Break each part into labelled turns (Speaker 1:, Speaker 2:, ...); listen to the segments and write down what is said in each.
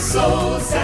Speaker 1: Souza.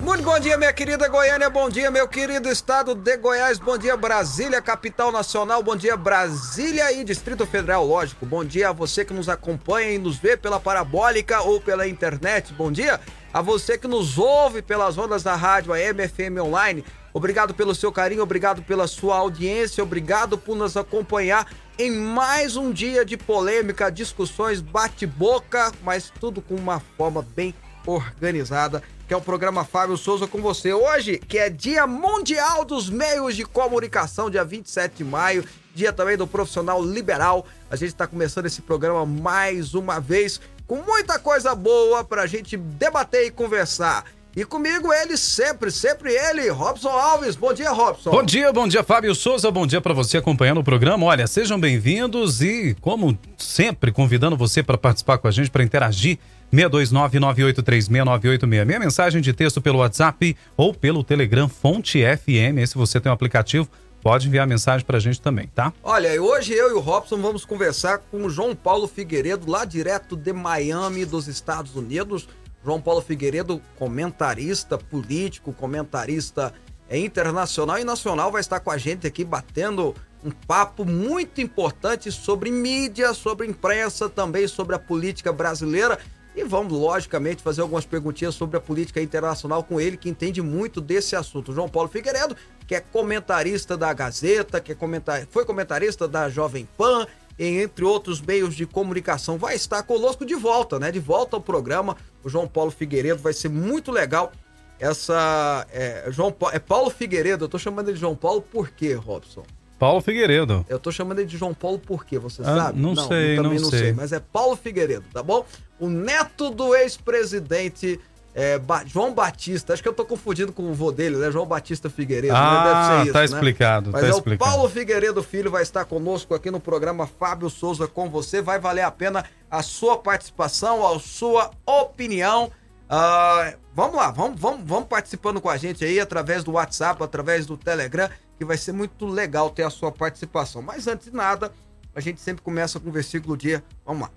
Speaker 2: Muito bom dia, minha querida Goiânia, bom dia, meu querido estado de Goiás, bom dia, Brasília, capital nacional, bom dia, Brasília e Distrito Federal, lógico. Bom dia a você que nos acompanha e nos vê pela parabólica ou pela internet, bom dia a você que nos ouve pelas ondas da rádio AM, FM Online. Obrigado pelo seu carinho, obrigado pela sua audiência, obrigado por nos acompanhar em mais um dia de polêmica, discussões, bate-boca, mas tudo com uma forma bem organizada, que é o programa Fábio Souza com você. Hoje, que é Dia Mundial dos Meios de Comunicação, dia 27 de maio, dia também do profissional liberal. A gente está começando esse programa mais uma vez com muita coisa boa pra gente debater e conversar. E comigo ele sempre, sempre ele, Robson Alves. Bom dia, Robson.
Speaker 3: Bom dia, bom dia, Fábio Souza. Bom dia para você acompanhando o programa. Olha, sejam bem-vindos e, como sempre, convidando você para participar com a gente, para interagir. 629-9836-9866. Minha mensagem de texto pelo WhatsApp ou pelo Telegram Fonte FM. se você tem um aplicativo, pode enviar mensagem pra gente também, tá?
Speaker 2: Olha, hoje eu e o Robson vamos conversar com o João Paulo Figueiredo, lá direto de Miami, dos Estados Unidos. João Paulo Figueiredo, comentarista político, comentarista é, internacional e nacional, vai estar com a gente aqui batendo um papo muito importante sobre mídia, sobre imprensa, também sobre a política brasileira. E vamos, logicamente, fazer algumas perguntinhas sobre a política internacional com ele, que entende muito desse assunto. João Paulo Figueiredo, que é comentarista da Gazeta, que é comentar... foi comentarista da Jovem Pan, entre outros meios de comunicação, vai estar conosco de volta, né? De volta ao programa. O João Paulo Figueiredo vai ser muito legal. Essa. É, João é Paulo Figueiredo, eu tô chamando ele de João Paulo por quê, Robson?
Speaker 3: Paulo Figueiredo.
Speaker 2: Eu tô chamando ele de João Paulo por quê, você
Speaker 3: ah,
Speaker 2: sabe?
Speaker 3: Não, não sei,
Speaker 2: também
Speaker 3: não,
Speaker 2: não
Speaker 3: sei.
Speaker 2: sei. Mas é Paulo Figueiredo, tá bom? O neto do ex-presidente é, ba João Batista, acho que eu tô confundindo com o vô dele, né? João Batista Figueiredo.
Speaker 3: Né?
Speaker 2: Ah,
Speaker 3: Deve ser isso, tá explicado.
Speaker 2: Né? Mas
Speaker 3: tá
Speaker 2: é
Speaker 3: explicado.
Speaker 2: o Paulo Figueiredo Filho vai estar conosco aqui no programa Fábio Souza com você. Vai valer a pena a sua participação, a sua opinião. Uh, vamos lá, vamos, vamos, vamos participando com a gente aí através do WhatsApp, através do Telegram, que vai ser muito legal ter a sua participação. Mas antes de nada, a gente sempre começa com o versículo do dia. Vamos lá.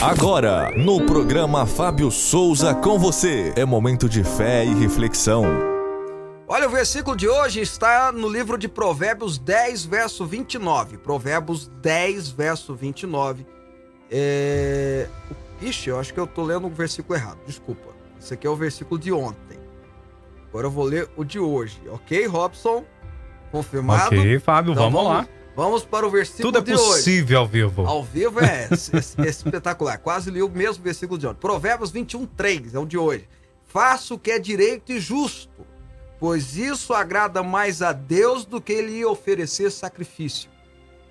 Speaker 4: Agora, no programa Fábio Souza com você, é momento de fé e reflexão.
Speaker 2: Olha, o versículo de hoje está no livro de Provérbios 10, verso 29. Provérbios 10, verso 29. É... Ixi, eu acho que eu tô lendo o versículo errado, desculpa. Esse aqui é o versículo de ontem. Agora eu vou ler o de hoje, ok, Robson? Confirmado?
Speaker 3: Ok, Fábio,
Speaker 2: então,
Speaker 3: vamos, vamos lá.
Speaker 2: Vamos para o versículo
Speaker 3: Tudo é
Speaker 2: de hoje.
Speaker 3: possível ao vivo.
Speaker 2: Ao vivo é, é, é espetacular. Quase li o mesmo versículo de ontem. Provérbios 21, 3 é o de hoje. Faça o que é direito e justo, pois isso agrada mais a Deus do que lhe oferecer sacrifício.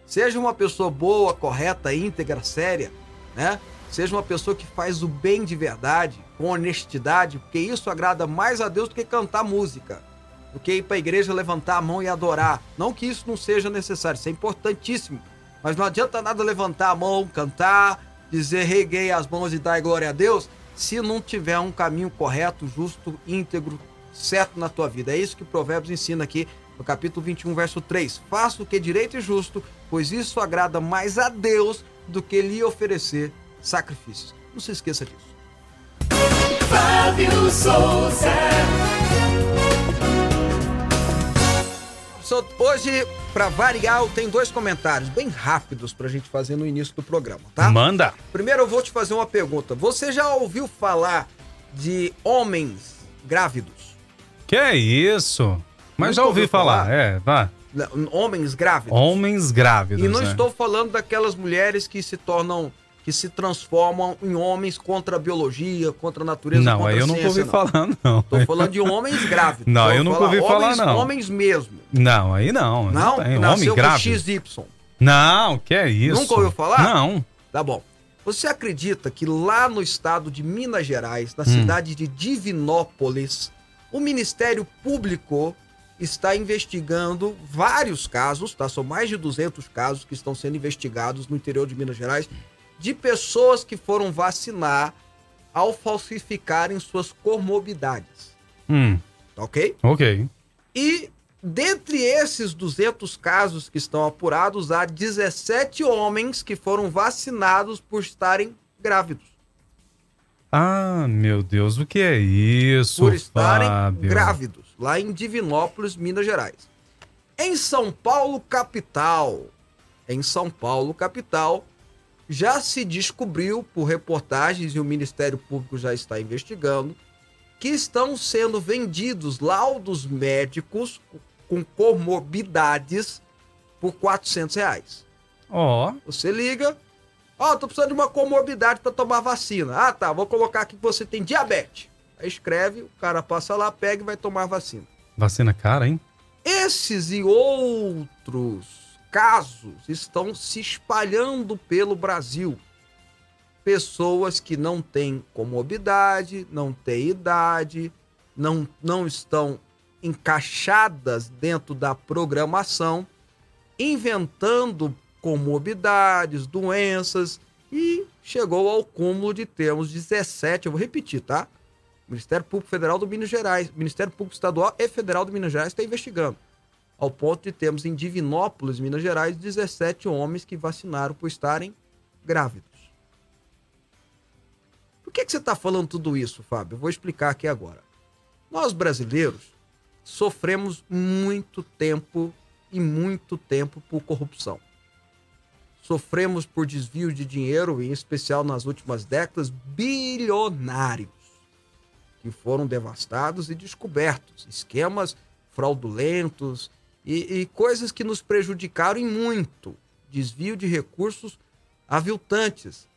Speaker 2: Seja uma pessoa boa, correta, íntegra, séria, né? Seja uma pessoa que faz o bem de verdade, com honestidade, porque isso agrada mais a Deus do que cantar música do que ir para a igreja levantar a mão e adorar. Não que isso não seja necessário, isso é importantíssimo. Mas não adianta nada levantar a mão, cantar, dizer reguei as mãos e dar glória a Deus, se não tiver um caminho correto, justo, íntegro, certo na tua vida. É isso que Provérbios ensina aqui no capítulo 21, verso 3. Faça o que é direito e justo, pois isso agrada mais a Deus do que lhe oferecer sacrifícios. Não se esqueça disso.
Speaker 1: Fábio Souza.
Speaker 2: Hoje, para variar, tem dois comentários bem rápidos pra gente fazer no início do programa, tá?
Speaker 3: Manda.
Speaker 2: Primeiro eu vou te fazer uma pergunta. Você já ouviu falar de homens grávidos?
Speaker 3: Que é isso? Mas
Speaker 2: Nunca
Speaker 3: já ouvi falar.
Speaker 2: falar?
Speaker 3: É, vá.
Speaker 2: Homens grávidos?
Speaker 3: Homens grávidos.
Speaker 2: E não
Speaker 3: né?
Speaker 2: estou falando daquelas mulheres que se tornam que se transformam em homens contra a biologia, contra a natureza,
Speaker 3: Não,
Speaker 2: contra a
Speaker 3: eu nunca
Speaker 2: ciência,
Speaker 3: ouvi falar, não.
Speaker 2: Estou falando de homens grávidos.
Speaker 3: Não,
Speaker 2: Vou
Speaker 3: eu nunca ouvi falar, não.
Speaker 2: Homens mesmo.
Speaker 3: Não, aí não.
Speaker 2: Não? Nasceu
Speaker 3: Homem grávido.
Speaker 2: XY.
Speaker 3: Não, que é isso?
Speaker 2: Nunca ouviu falar?
Speaker 3: Não.
Speaker 2: Tá bom. Você acredita que lá no estado de Minas Gerais,
Speaker 3: Hum.
Speaker 2: na cidade de Divinópolis, o Ministério Público está investigando vários casos, tá? São mais de 200 casos que estão sendo investigados no interior de Minas Gerais de pessoas que foram vacinar ao falsificarem suas comorbidades,
Speaker 3: Hum,
Speaker 2: tá ok?
Speaker 3: ok.
Speaker 2: E dentre esses 200 casos que estão apurados, há 17 homens que foram vacinados por estarem grávidos.
Speaker 3: Ah, meu Deus, o que é isso?
Speaker 2: por estarem
Speaker 3: Fábio?
Speaker 2: grávidos, lá em Divinópolis, Minas Gerais. Em São Paulo, capital, em São Paulo, capital, já se descobriu por reportagens e o Ministério Público já está investigando que estão sendo vendidos laudos médicos com comorbidades por 400 reais.
Speaker 3: Ó,
Speaker 2: Você liga, ó, tô precisando de uma comorbidade para tomar vacina. Ah, tá, vou colocar aqui que você tem diabetes. Aí escreve, o cara passa lá, pega e vai tomar vacina.
Speaker 3: vacina cara, hein?
Speaker 2: Esses e outros casos estão se espalhando pelo Brasil. Pessoas que não têm comorbidade, não têm idade, não, não estão encaixadas dentro da programação, inventando comorbidades, doenças e chegou ao cúmulo de termos 17, eu vou repetir, tá? Ministério Público Federal do Minas Gerais, Ministério Público Estadual e Federal do Minas Gerais está investigando. Ao ponto de termos em Divinópolis, Minas Gerais, 17 homens que vacinaram por estarem grávidos. Por que, que você está falando tudo isso, Fábio? Eu vou explicar aqui agora. Nós brasileiros sofremos muito tempo e muito tempo por corrupção. Sofremos por desvio de dinheiro, em especial nas últimas décadas, bilionários que foram devastados e descobertos, esquemas fraudulentos e, e coisas que nos prejudicaram em muito, desvio de recursos aviltantes.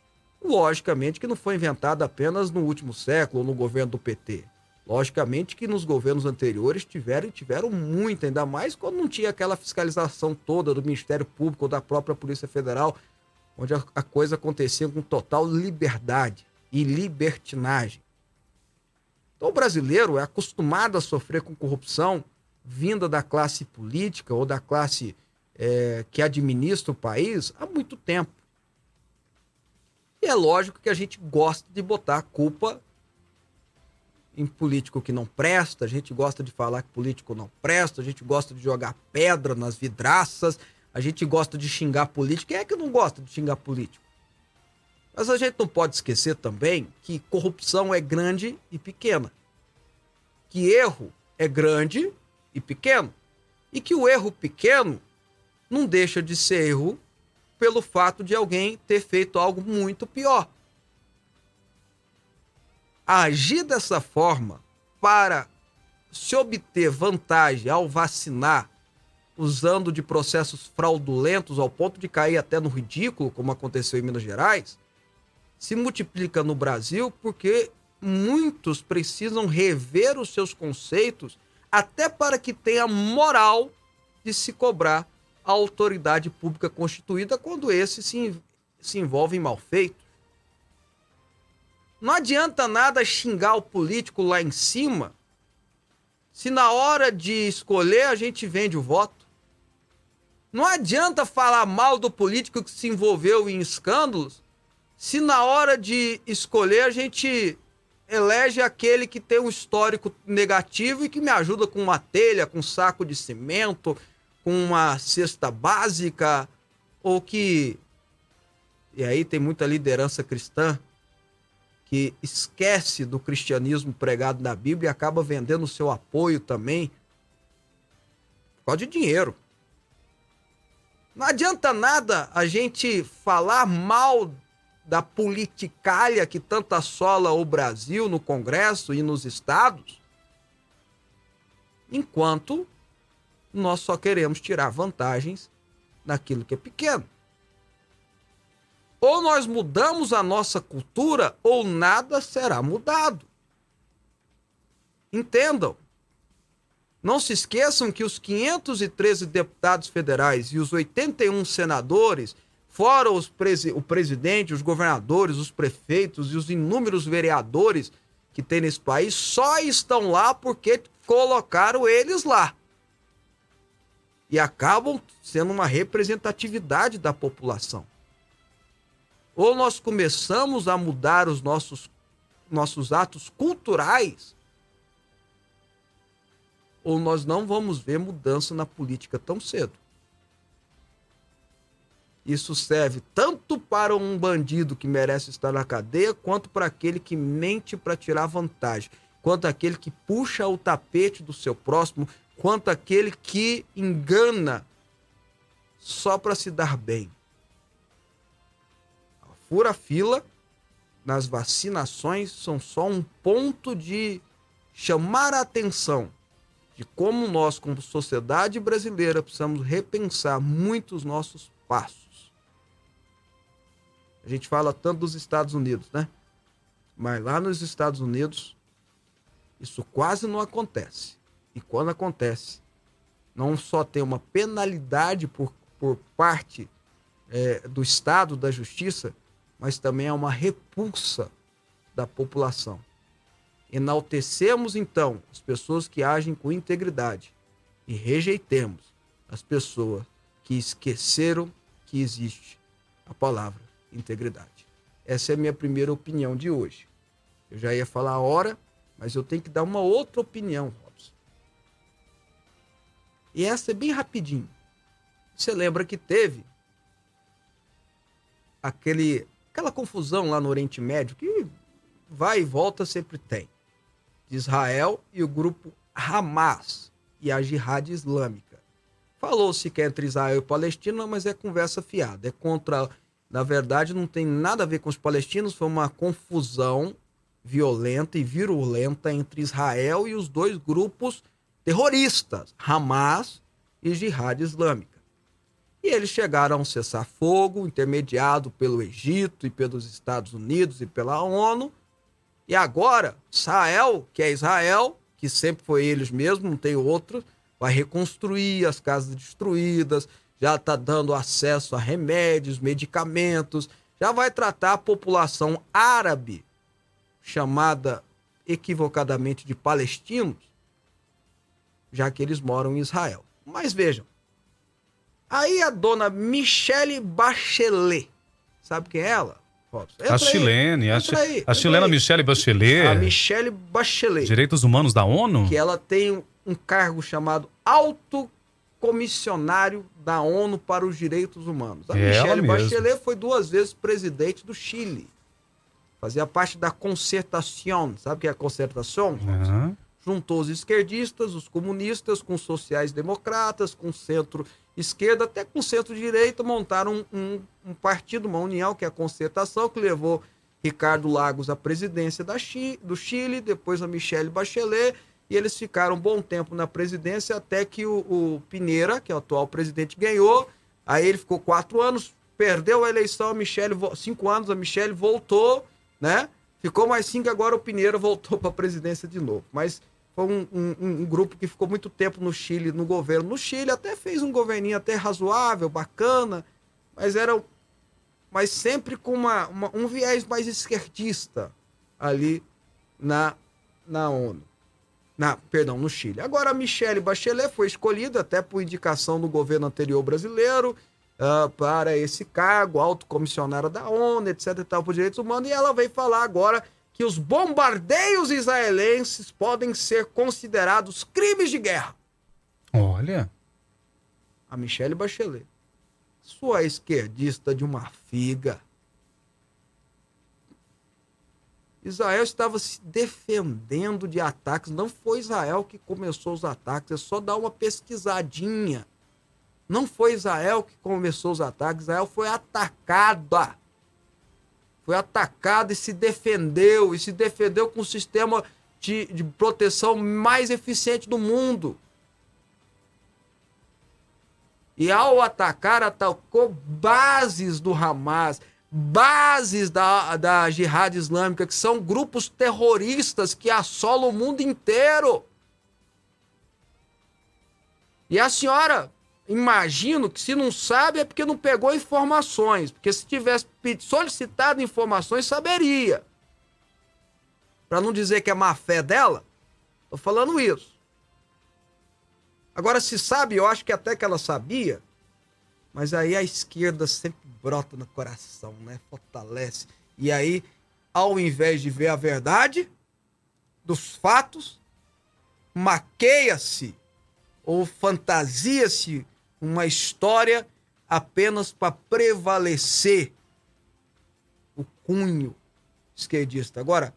Speaker 2: Logicamente que não foi inventado apenas no último século ou no governo do PT. Logicamente que nos governos anteriores tiveram tiveram muito, ainda mais quando não tinha aquela fiscalização toda do Ministério Público ou da própria Polícia Federal, onde a, a coisa acontecia com total liberdade e libertinagem. Então, o brasileiro é acostumado a sofrer com corrupção vinda da classe política ou da classe é, que administra o país há muito tempo. E é lógico que a gente gosta de botar a culpa em político que não presta, a gente gosta de falar que político não presta, a gente gosta de jogar pedra nas vidraças, a gente gosta de xingar político. Quem é que não gosta de xingar político? Mas a gente não pode esquecer também que corrupção é grande e pequena. Que erro é grande e pequeno. E que o erro pequeno não deixa de ser erro pelo fato de alguém ter feito algo muito pior. Agir dessa forma para se obter vantagem ao vacinar, usando de processos fraudulentos ao ponto de cair até no ridículo, como aconteceu em Minas Gerais, se multiplica no Brasil porque muitos precisam rever os seus conceitos até para que tenha moral de se cobrar a autoridade pública constituída quando esse se, se envolve em mal feito. Não adianta nada xingar o político lá em cima se na hora de escolher a gente vende o voto. Não adianta falar mal do político que se envolveu em escândalos se na hora de escolher a gente elege aquele que tem um histórico negativo e que me ajuda com uma telha, com um saco de cimento, com uma cesta básica, ou que. E aí tem muita liderança cristã que esquece do cristianismo pregado na Bíblia e acaba vendendo o seu apoio também por causa de dinheiro. Não adianta nada a gente falar mal da politicalha que tanto assola o Brasil no Congresso e nos estados, enquanto nós só queremos tirar vantagens naquilo que é pequeno. Ou nós mudamos a nossa cultura, ou nada será mudado. Entendam. Não se esqueçam que os 513 deputados federais e os 81 senadores fora os presi o presidente, os governadores, os prefeitos e os inúmeros vereadores que tem nesse país, só estão lá porque colocaram eles lá. E acabam sendo uma representatividade da população. Ou nós começamos a mudar os nossos, nossos atos culturais, ou nós não vamos ver mudança na política tão cedo. Isso serve tanto para um bandido que merece estar na cadeia, quanto para aquele que mente para tirar vantagem, quanto aquele que puxa o tapete do seu próximo, quanto aquele que engana só para se dar bem. Fura fila nas vacinações são só um ponto de chamar a atenção de como nós, como sociedade brasileira, precisamos repensar muitos nossos passos. A gente fala tanto dos Estados Unidos, né? Mas lá nos Estados Unidos, isso quase não acontece. E quando acontece, não só tem uma penalidade por, por parte é, do Estado, da Justiça, mas também é uma repulsa da população. Enaltecemos então as pessoas que agem com integridade e rejeitemos as pessoas que esqueceram que existe a palavra integridade. Essa é a minha primeira opinião de hoje. Eu já ia falar a hora, mas eu tenho que dar uma outra opinião, Robson. E essa é bem rapidinho. Você lembra que teve aquele aquela confusão lá no Oriente Médio que vai e volta sempre tem. De Israel e o grupo Hamas e a Jihad Islâmica. Falou-se que é entre Israel e Palestina, mas é conversa fiada. É contra. Na verdade, não tem nada a ver com os palestinos, foi uma confusão violenta e virulenta entre Israel e os dois grupos terroristas, Hamas e Jihad Islâmica. E eles chegaram a um cessar-fogo intermediado pelo Egito e pelos Estados Unidos e pela ONU. E agora, Israel, que é Israel, que sempre foi eles mesmos, não tem outro, vai reconstruir as casas destruídas, já está dando acesso a remédios, medicamentos, já vai tratar a população árabe, chamada equivocadamente de palestinos, já que eles moram em Israel. Mas vejam, Aí a dona Michelle Bachelet, sabe quem é ela?
Speaker 3: a chilene, a, aí, a chilena aí. Michelle Bachelet.
Speaker 2: A Michelle Bachelet.
Speaker 3: Direitos Humanos da ONU?
Speaker 2: Que ela tem um cargo chamado Alto Comissionário da ONU para os Direitos Humanos. A é Michelle Bachelet foi duas vezes presidente do Chile. Fazia parte da concertação. Sabe o que é a concertação? Uhum. Juntou os esquerdistas, os comunistas, com os sociais-democratas, com o centro esquerda até com centro-direita, montaram um, um, um, partido, uma união, que é a Concertação, que levou Ricardo Lagos à presidência da Chi, do Chile, depois a Michelle Bachelet, e eles ficaram um bom tempo na presidência até que o, o Pineira, que é o atual presidente, ganhou. Aí ele ficou quatro anos, perdeu a eleição, a Michelle, cinco anos, a Michelle voltou, né? Ficou mais cinco, agora o Pineira voltou para a presidência de novo. Mas foi um, um, um, grupo que ficou muito tempo no Chile, no governo. No Chile até fez um governinho até razoável, bacana, mas era mas sempre com uma, uma, um viés mais esquerdista ali na, na ONU. Na, perdão, no Chile. Agora a Michelle Bachelet foi escolhida até por indicação do governo anterior brasileiro uh, para esse cargo, alto comissionário da ONU, etc e tal, por direitos humanos, e ela veio falar agora que os bombardeios israelenses podem ser considerados crimes de guerra.
Speaker 3: Olha.
Speaker 2: A Michelle Bachelet, sua esquerdista de uma figa. Israel estava se defendendo de ataques. Não foi Israel que começou os ataques, é só dar uma pesquisadinha. Não foi Israel que começou os ataques, Israel foi atacada foi atacado e se defendeu, e se defendeu com o sistema de, de proteção mais eficiente do mundo. E ao atacar, atacou bases do Hamas, bases da, da Jihad Islâmica, que são grupos terroristas que assolam o mundo inteiro. E a senhora imagino que se não sabe é porque não pegou informações. Porque se tivesse solicitado informações, saberia. Para não dizer que é má fé dela, tô falando isso. Agora, se sabe, eu acho que até que ela sabia, mas aí a esquerda sempre brota no coração, né? Fortalece. E aí, ao invés de ver a verdade dos fatos, maqueia-se ou fantasia-se uma história apenas para prevalecer o cunho esquerdista. Agora,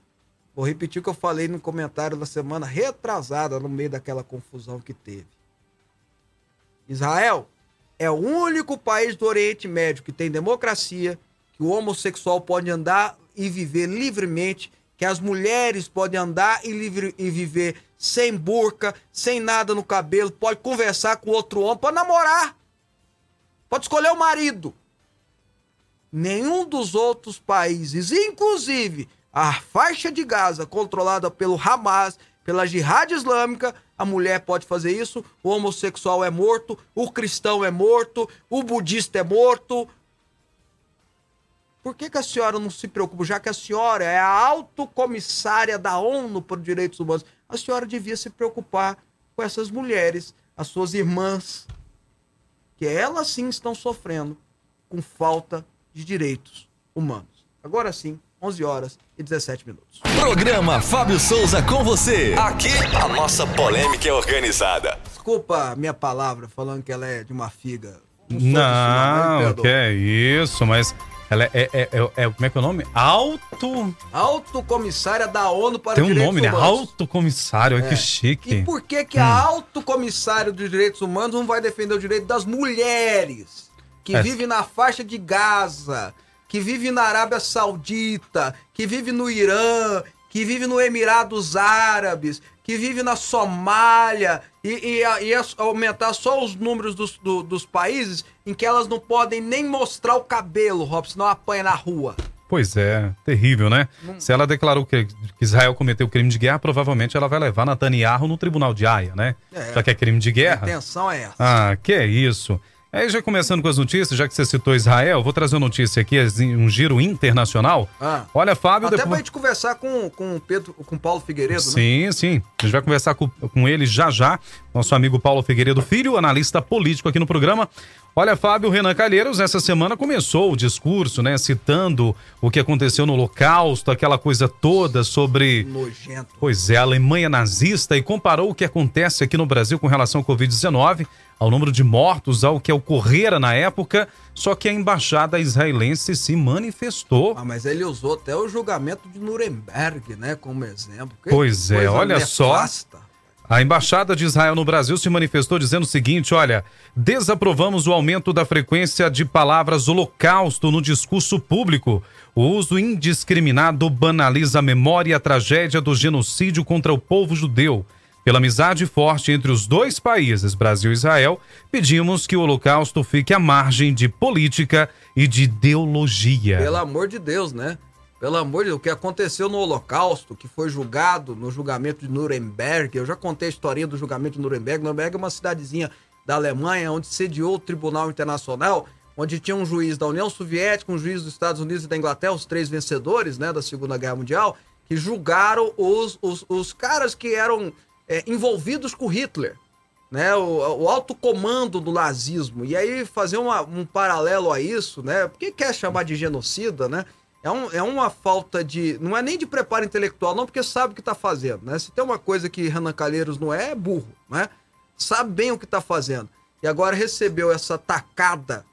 Speaker 2: vou repetir o que eu falei no comentário da semana retrasada, no meio daquela confusão que teve. Israel é o único país do Oriente Médio que tem democracia, que o homossexual pode andar e viver livremente, que as mulheres podem andar e, livre, e viver sem burca, sem nada no cabelo, pode conversar com outro homem, pode namorar, pode escolher o marido. Nenhum dos outros países, inclusive a faixa de Gaza, controlada pelo Hamas, pela Jihad Islâmica, a mulher pode fazer isso, o homossexual é morto, o cristão é morto, o budista é morto. Por que, que a senhora não se preocupa? Já que a senhora é a autocomissária da ONU os Direitos Humanos, a senhora devia se preocupar com essas mulheres, as suas irmãs, que elas sim estão sofrendo com falta de direitos humanos. Agora sim, 11 horas e 17 minutos.
Speaker 4: Programa Fábio Souza com você. Aqui a nossa polêmica é organizada.
Speaker 2: Desculpa a minha palavra falando que ela é de uma figa.
Speaker 3: Não,
Speaker 2: perdoa.
Speaker 3: que é isso, mas ela é, é, é, é- é- Como é que é o nome? Alto.
Speaker 2: Autocomissária da ONU para
Speaker 3: Tem
Speaker 2: os
Speaker 3: um
Speaker 2: Direitos
Speaker 3: nome, né?
Speaker 2: Humanos.
Speaker 3: Alto comissário. Olha que
Speaker 2: É.
Speaker 3: chique.
Speaker 2: E por que, que a autocomissária dos direitos humanos não vai defender o direito das mulheres que
Speaker 3: É.
Speaker 2: vivem na faixa de Gaza, que vivem na Arábia Saudita, que vivem no Irã, que vivem no Emirados Árabes, que vivem na Somália, e, e, e aumentar só os números dos, do- dos países em que elas não podem nem mostrar o cabelo, Robson, senão apanha na rua.
Speaker 3: Pois é, terrível, né? Se ela declarou que Israel cometeu crime de guerra, provavelmente ela vai levar Netanyahu no tribunal de Haia, né?
Speaker 2: É.
Speaker 3: Já que é crime de
Speaker 2: A
Speaker 3: guerra.
Speaker 2: intenção é essa.
Speaker 3: Ah, que é isso. Aí já começando com as notícias, já que você citou Israel, vou trazer uma notícia aqui, um giro internacional.
Speaker 2: Ah.
Speaker 3: Olha, Fábio,
Speaker 2: Até
Speaker 3: depois...
Speaker 2: pra gente conversar com, com o Pedro, com Paulo Figueiredo, né?
Speaker 3: Sim, sim. A gente vai conversar com, com ele já já. Nosso amigo Paulo Figueiredo Filho, analista político aqui no programa. Olha, Fábio Renan Calheiros, essa semana começou o discurso, né? Citando o que aconteceu no Holocausto, aquela coisa toda sobre.
Speaker 2: Nojento.
Speaker 3: Pois é, a Alemanha nazista e comparou o que acontece aqui no Brasil com relação ao Covid-19, ao número de mortos, ao que ocorrera na época. Só que a embaixada israelense se manifestou.
Speaker 2: Ah, mas ele usou até o julgamento de Nuremberg, né, como exemplo. Que
Speaker 3: Pois é, olha só. A Embaixada de Israel no Brasil se manifestou dizendo o seguinte: olha, desaprovamos o aumento da frequência de palavras holocausto no discurso público. O uso indiscriminado banaliza a memória e a tragédia do genocídio contra o povo judeu. Pela amizade forte entre os dois países, Brasil e Israel, pedimos que o holocausto fique à margem de política e de ideologia.
Speaker 2: Pelo amor de Deus, né? Pelo amor de Deus, o que aconteceu no Holocausto, que foi julgado no julgamento de Nuremberg, eu já contei a historinha do julgamento de Nuremberg. Nuremberg é uma cidadezinha da Alemanha, onde sediou o Tribunal Internacional, onde tinha um juiz da União Soviética, um juiz dos Estados Unidos e da Inglaterra, os três vencedores né, da Segunda Guerra Mundial, que julgaram os, os, os caras que eram é, envolvidos com Hitler né, o, o alto comando do nazismo. E aí fazer uma- um paralelo a isso, né? Por que quer chamar de genocida, né? É, um- é uma falta de. Não é nem de preparo intelectual, não, porque sabe o que tá fazendo, né? Se tem uma coisa que Renan Calheiros não é, é burro, né? Sabe bem o que tá fazendo. E agora recebeu essa tacada,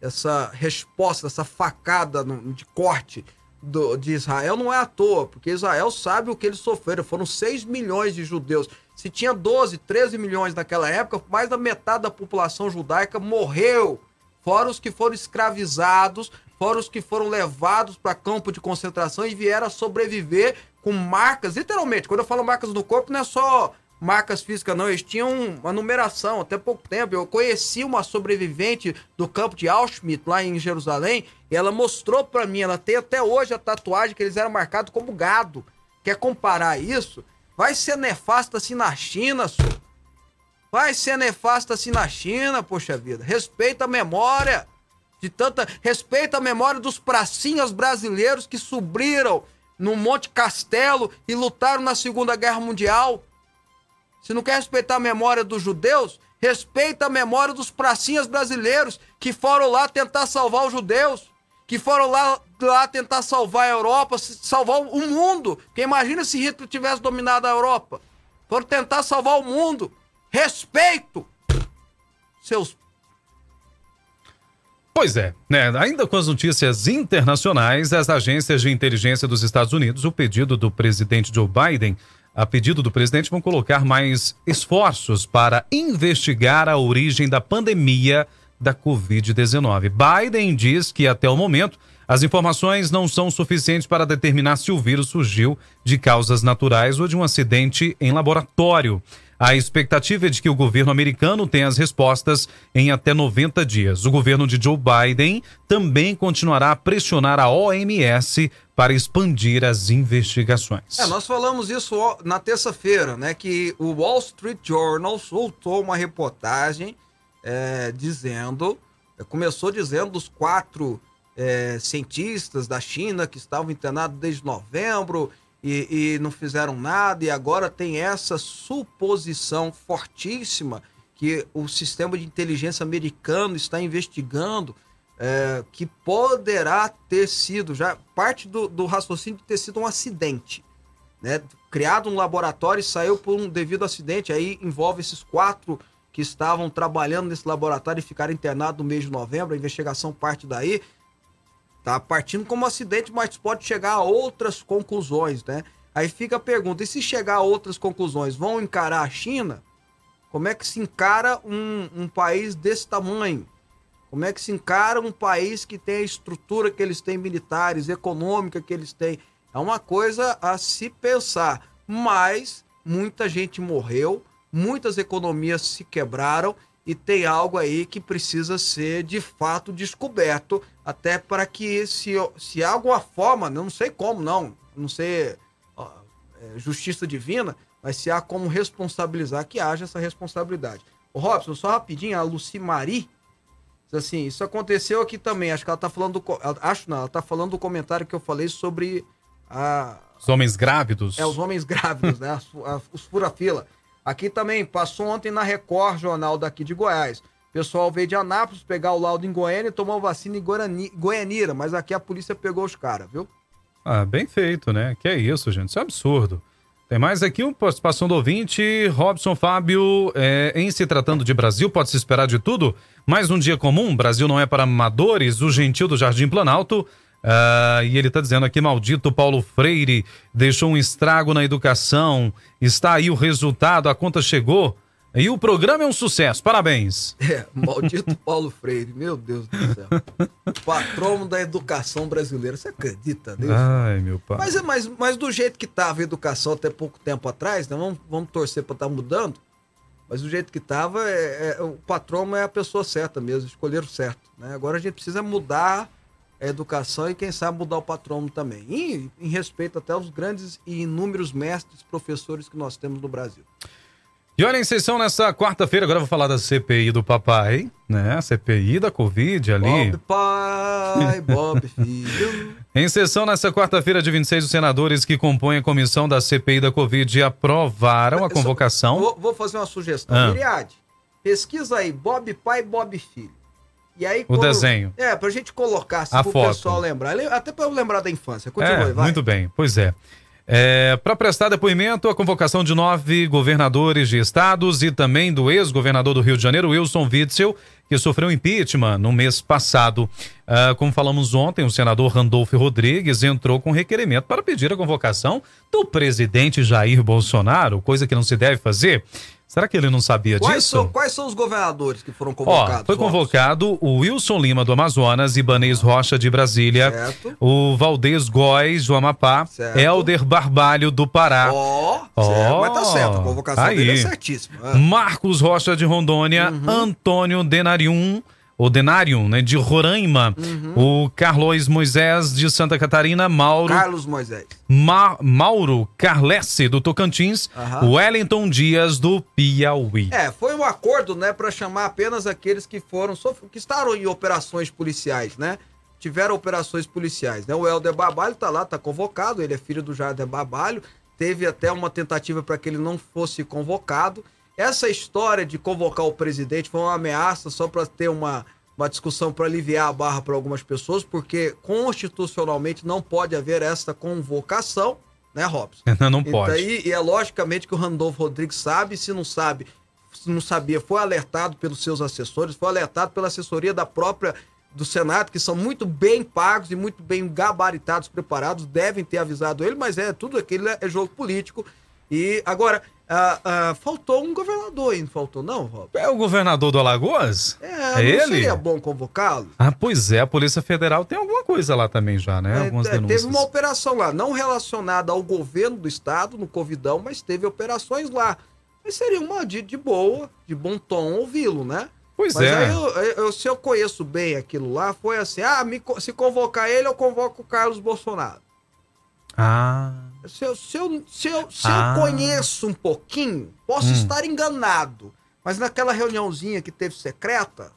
Speaker 2: essa resposta, essa facada de corte do- de Israel não é à toa, porque Israel sabe o que eles sofreram. Foram 6 milhões de judeus. Se tinha 12, 13 milhões naquela época, mais da metade da população judaica morreu. Fora os que foram escravizados, fora os que foram levados para campo de concentração e vieram a sobreviver com marcas, literalmente. Quando eu falo marcas no corpo, não é só marcas físicas, não. Eles tinham uma numeração até pouco tempo. Eu conheci uma sobrevivente do campo de Auschwitz, lá em Jerusalém, e ela mostrou para mim, ela tem até hoje a tatuagem que eles eram marcados como gado. Quer comparar isso? Vai ser nefasto assim na China, senhor. Vai ser nefasto assim na China, poxa vida. Respeita a memória de tanta. Respeita a memória dos pracinhas brasileiros que subiram no Monte Castelo e lutaram na Segunda Guerra Mundial. Se não quer respeitar a memória dos judeus, respeita a memória dos pracinhas brasileiros que foram lá tentar salvar os judeus, que foram lá, lá tentar salvar a Europa, salvar o mundo. Porque imagina se Hitler tivesse dominado a Europa. Foram tentar salvar o mundo. Respeito! Seus
Speaker 3: Pois é, né? Ainda com as notícias internacionais, as agências de inteligência dos Estados Unidos, o pedido do presidente Joe Biden, a pedido do presidente, vão colocar mais esforços para investigar a origem da pandemia da Covid-19. Biden diz que até o momento as informações não são suficientes para determinar se o vírus surgiu de causas naturais ou de um acidente em laboratório. A expectativa é de que o governo americano tenha as respostas em até 90 dias. O governo de Joe Biden também continuará a pressionar a OMS para expandir as investigações.
Speaker 2: É, nós falamos isso na terça-feira, né? Que o Wall Street Journal soltou uma reportagem é, dizendo, é, começou dizendo dos quatro é, cientistas da China que estavam internados desde novembro e, e, não fizeram nada, e agora tem essa suposição fortíssima que o sistema de inteligência americano está investigando é, que poderá ter sido, já parte do, do, raciocínio de ter sido um acidente. Né? Criado um laboratório e saiu por um devido acidente, aí envolve esses quatro que estavam trabalhando nesse laboratório e ficaram internados no mês de novembro, a investigação parte daí. Tá partindo como acidente, mas pode chegar a outras conclusões, né? Aí fica a pergunta: e se chegar a outras conclusões, vão encarar a China? Como é que se encara um, um país desse tamanho? Como é que se encara um país que tem a estrutura que eles têm militares, econômica que eles têm? É uma coisa a se pensar. Mas muita gente morreu, muitas economias se quebraram e tem algo aí que precisa ser de fato descoberto, até para que se, se há alguma forma, não sei como não, não sei ó, é, justiça divina, mas se há como responsabilizar, que haja essa responsabilidade. O Robson, só rapidinho, a Lucimari, assim, isso aconteceu aqui também, acho que ela tá falando, do, acho não, ela tá falando do comentário que eu falei sobre a...
Speaker 3: Os homens grávidos.
Speaker 2: É, os homens grávidos, né, os fura-fila. Aqui também, passou ontem na Record Jornal daqui de Goiás. O pessoal veio de Anápolis pegar o laudo em Goiânia e tomou vacina em Guarani, Goianira, mas aqui a polícia pegou os caras, viu?
Speaker 3: Ah, bem feito, né? Que é isso, gente. Isso é absurdo. Tem mais aqui uma participação do ouvinte, Robson Fábio. É, em se tratando de Brasil, pode se esperar de tudo? Mais um dia comum, Brasil não é para amadores. O gentil do Jardim Planalto Uh, e ele está dizendo aqui: maldito Paulo Freire deixou um estrago na educação. Está aí o resultado, a conta chegou. E o programa é um sucesso, parabéns.
Speaker 2: É, maldito Paulo Freire, meu Deus do céu. Patrono da educação brasileira, você acredita nisso?
Speaker 3: Ai, meu pai.
Speaker 2: Mas, mas, mas do jeito que estava a educação até pouco tempo atrás, né? vamos, vamos torcer para estar tá mudando. Mas do jeito que estava, é, é, o patrono é a pessoa certa mesmo, escolheram certo. Né? Agora a gente precisa mudar a educação e quem sabe mudar o patrono também. E em respeito até aos grandes e inúmeros mestres, professores que nós temos no Brasil.
Speaker 3: E olha, em sessão nessa quarta-feira, agora eu vou falar da CPI do papai, né? CPI da Covid ali.
Speaker 2: Bob pai, Bob filho.
Speaker 3: em sessão nessa quarta-feira de 26, os senadores que compõem a comissão da CPI da Covid aprovaram a convocação.
Speaker 2: Vou, vou, fazer uma sugestão. Ah. Miriade, pesquisa aí, Bob pai, Bob filho.
Speaker 3: E aí, quando, o desenho.
Speaker 2: É, pra gente colocar, assim, a pro foto. pessoal lembrar. Até pra eu lembrar da infância. Continue,
Speaker 3: é, vai. Muito bem, pois é. É, para prestar depoimento, a convocação de nove governadores de estados e também do ex-governador do Rio de Janeiro, Wilson Witzel, que sofreu impeachment no mês passado. Uh, como falamos ontem, o senador Randolfo Rodrigues entrou com requerimento para pedir a convocação do presidente Jair Bolsonaro, coisa que não se deve fazer. Será que ele não sabia
Speaker 2: quais
Speaker 3: disso?
Speaker 2: São, quais são os governadores que foram convocados?
Speaker 3: Ó, foi convocado o Wilson Lima do Amazonas, Ibanês Rocha de Brasília, certo. o Valdez Góes do Amapá, certo. Helder Barbalho do Pará.
Speaker 2: Ó, oh, oh, mas tá certo, a convocação aí. dele é certíssima. É.
Speaker 3: Marcos Rocha de Rondônia, uhum. Antônio Denarium o Denarium, né, de Roraima, uhum. o Carlos Moisés de Santa Catarina, Mauro
Speaker 2: Carlos Moisés.
Speaker 3: Ma Mauro Carlesse do Tocantins, uhum. Wellington Dias do Piauí.
Speaker 2: É, foi um acordo, né, para chamar apenas aqueles que foram que estavam em operações policiais, né? Tiveram operações policiais, né? O Helder Babalho tá lá, tá convocado, ele é filho do Jardim Babalho, teve até uma tentativa para que ele não fosse convocado. Essa história de convocar o presidente foi uma ameaça só para ter uma, uma discussão para aliviar a barra para algumas pessoas, porque constitucionalmente não pode haver essa convocação, né, Robson?
Speaker 3: Não, não pode.
Speaker 2: Então, e, e é logicamente que o Randolfo Rodrigues sabe, se não sabe, se não sabia, foi alertado pelos seus assessores, foi alertado pela assessoria da própria do Senado, que são muito bem pagos e muito bem gabaritados, preparados, devem ter avisado ele, mas é tudo aquilo é jogo político. E agora, ah, ah, faltou um governador aí, não faltou não, Rob?
Speaker 3: É o governador do Alagoas?
Speaker 2: É, é ele? seria bom convocá-lo?
Speaker 3: Ah, pois é, a Polícia Federal tem alguma coisa lá também já, né?
Speaker 2: É, Algumas é, denúncias. Teve uma operação lá, não relacionada ao governo do estado, no Covidão, mas teve operações lá. Mas seria uma de, de boa, de bom tom ouvi-lo, né?
Speaker 3: Pois
Speaker 2: Mas
Speaker 3: é.
Speaker 2: Aí eu, eu, se eu conheço bem aquilo lá, foi assim: ah, me, se convocar ele, eu convoco o Carlos Bolsonaro.
Speaker 3: Ah.
Speaker 2: Se eu, se eu, se eu, se ah. eu conheço um pouquinho, posso hum. estar enganado. Mas naquela reuniãozinha que teve secreta,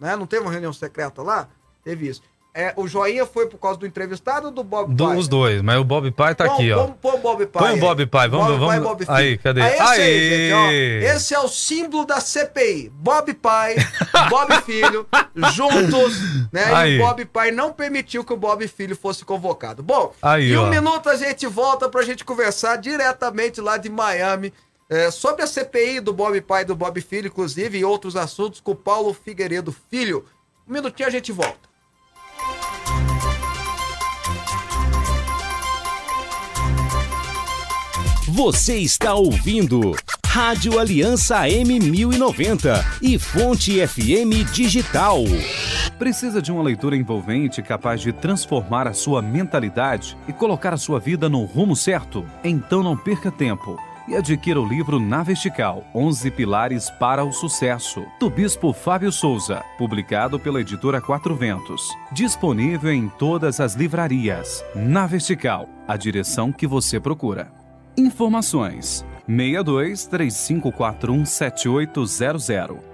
Speaker 2: né? Não teve uma reunião secreta lá? Teve isso. É, o joinha foi por causa do entrevistado ou do Bob
Speaker 3: Pai? Dos dois, mas o Bob Pai tá aqui, ó.
Speaker 2: Põe o Bob Pai.
Speaker 3: Põe o Bob Pai, vamos, Bob vamos. Pai, Bob aí, cadê?
Speaker 2: Aí, esse, aí, gente, ó, esse é o símbolo da CPI. Bob Pai, Bob Filho, juntos, né? Aí. E o Bob Pai não permitiu que o Bob Filho fosse convocado. Bom,
Speaker 3: aí,
Speaker 2: em um
Speaker 3: ó.
Speaker 2: minuto a gente volta pra gente conversar diretamente lá de Miami. É, sobre a CPI do Bob Pai e do Bob Filho, inclusive, e outros assuntos com o Paulo Figueiredo Filho. Um minutinho a gente volta.
Speaker 1: Você está ouvindo Rádio Aliança M1090 e Fonte FM Digital.
Speaker 3: Precisa de uma leitura envolvente capaz de transformar a sua mentalidade e colocar a sua vida no rumo certo? Então não perca tempo e adquira o livro Na Vertical, 11 Pilares para o Sucesso, do Bispo Fábio Souza, publicado pela editora Quatro Ventos. Disponível em todas as livrarias. Na Vertical, a direção que você procura. Informações: 62 3541 7800.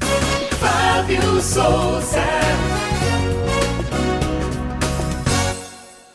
Speaker 5: Fábio Souza.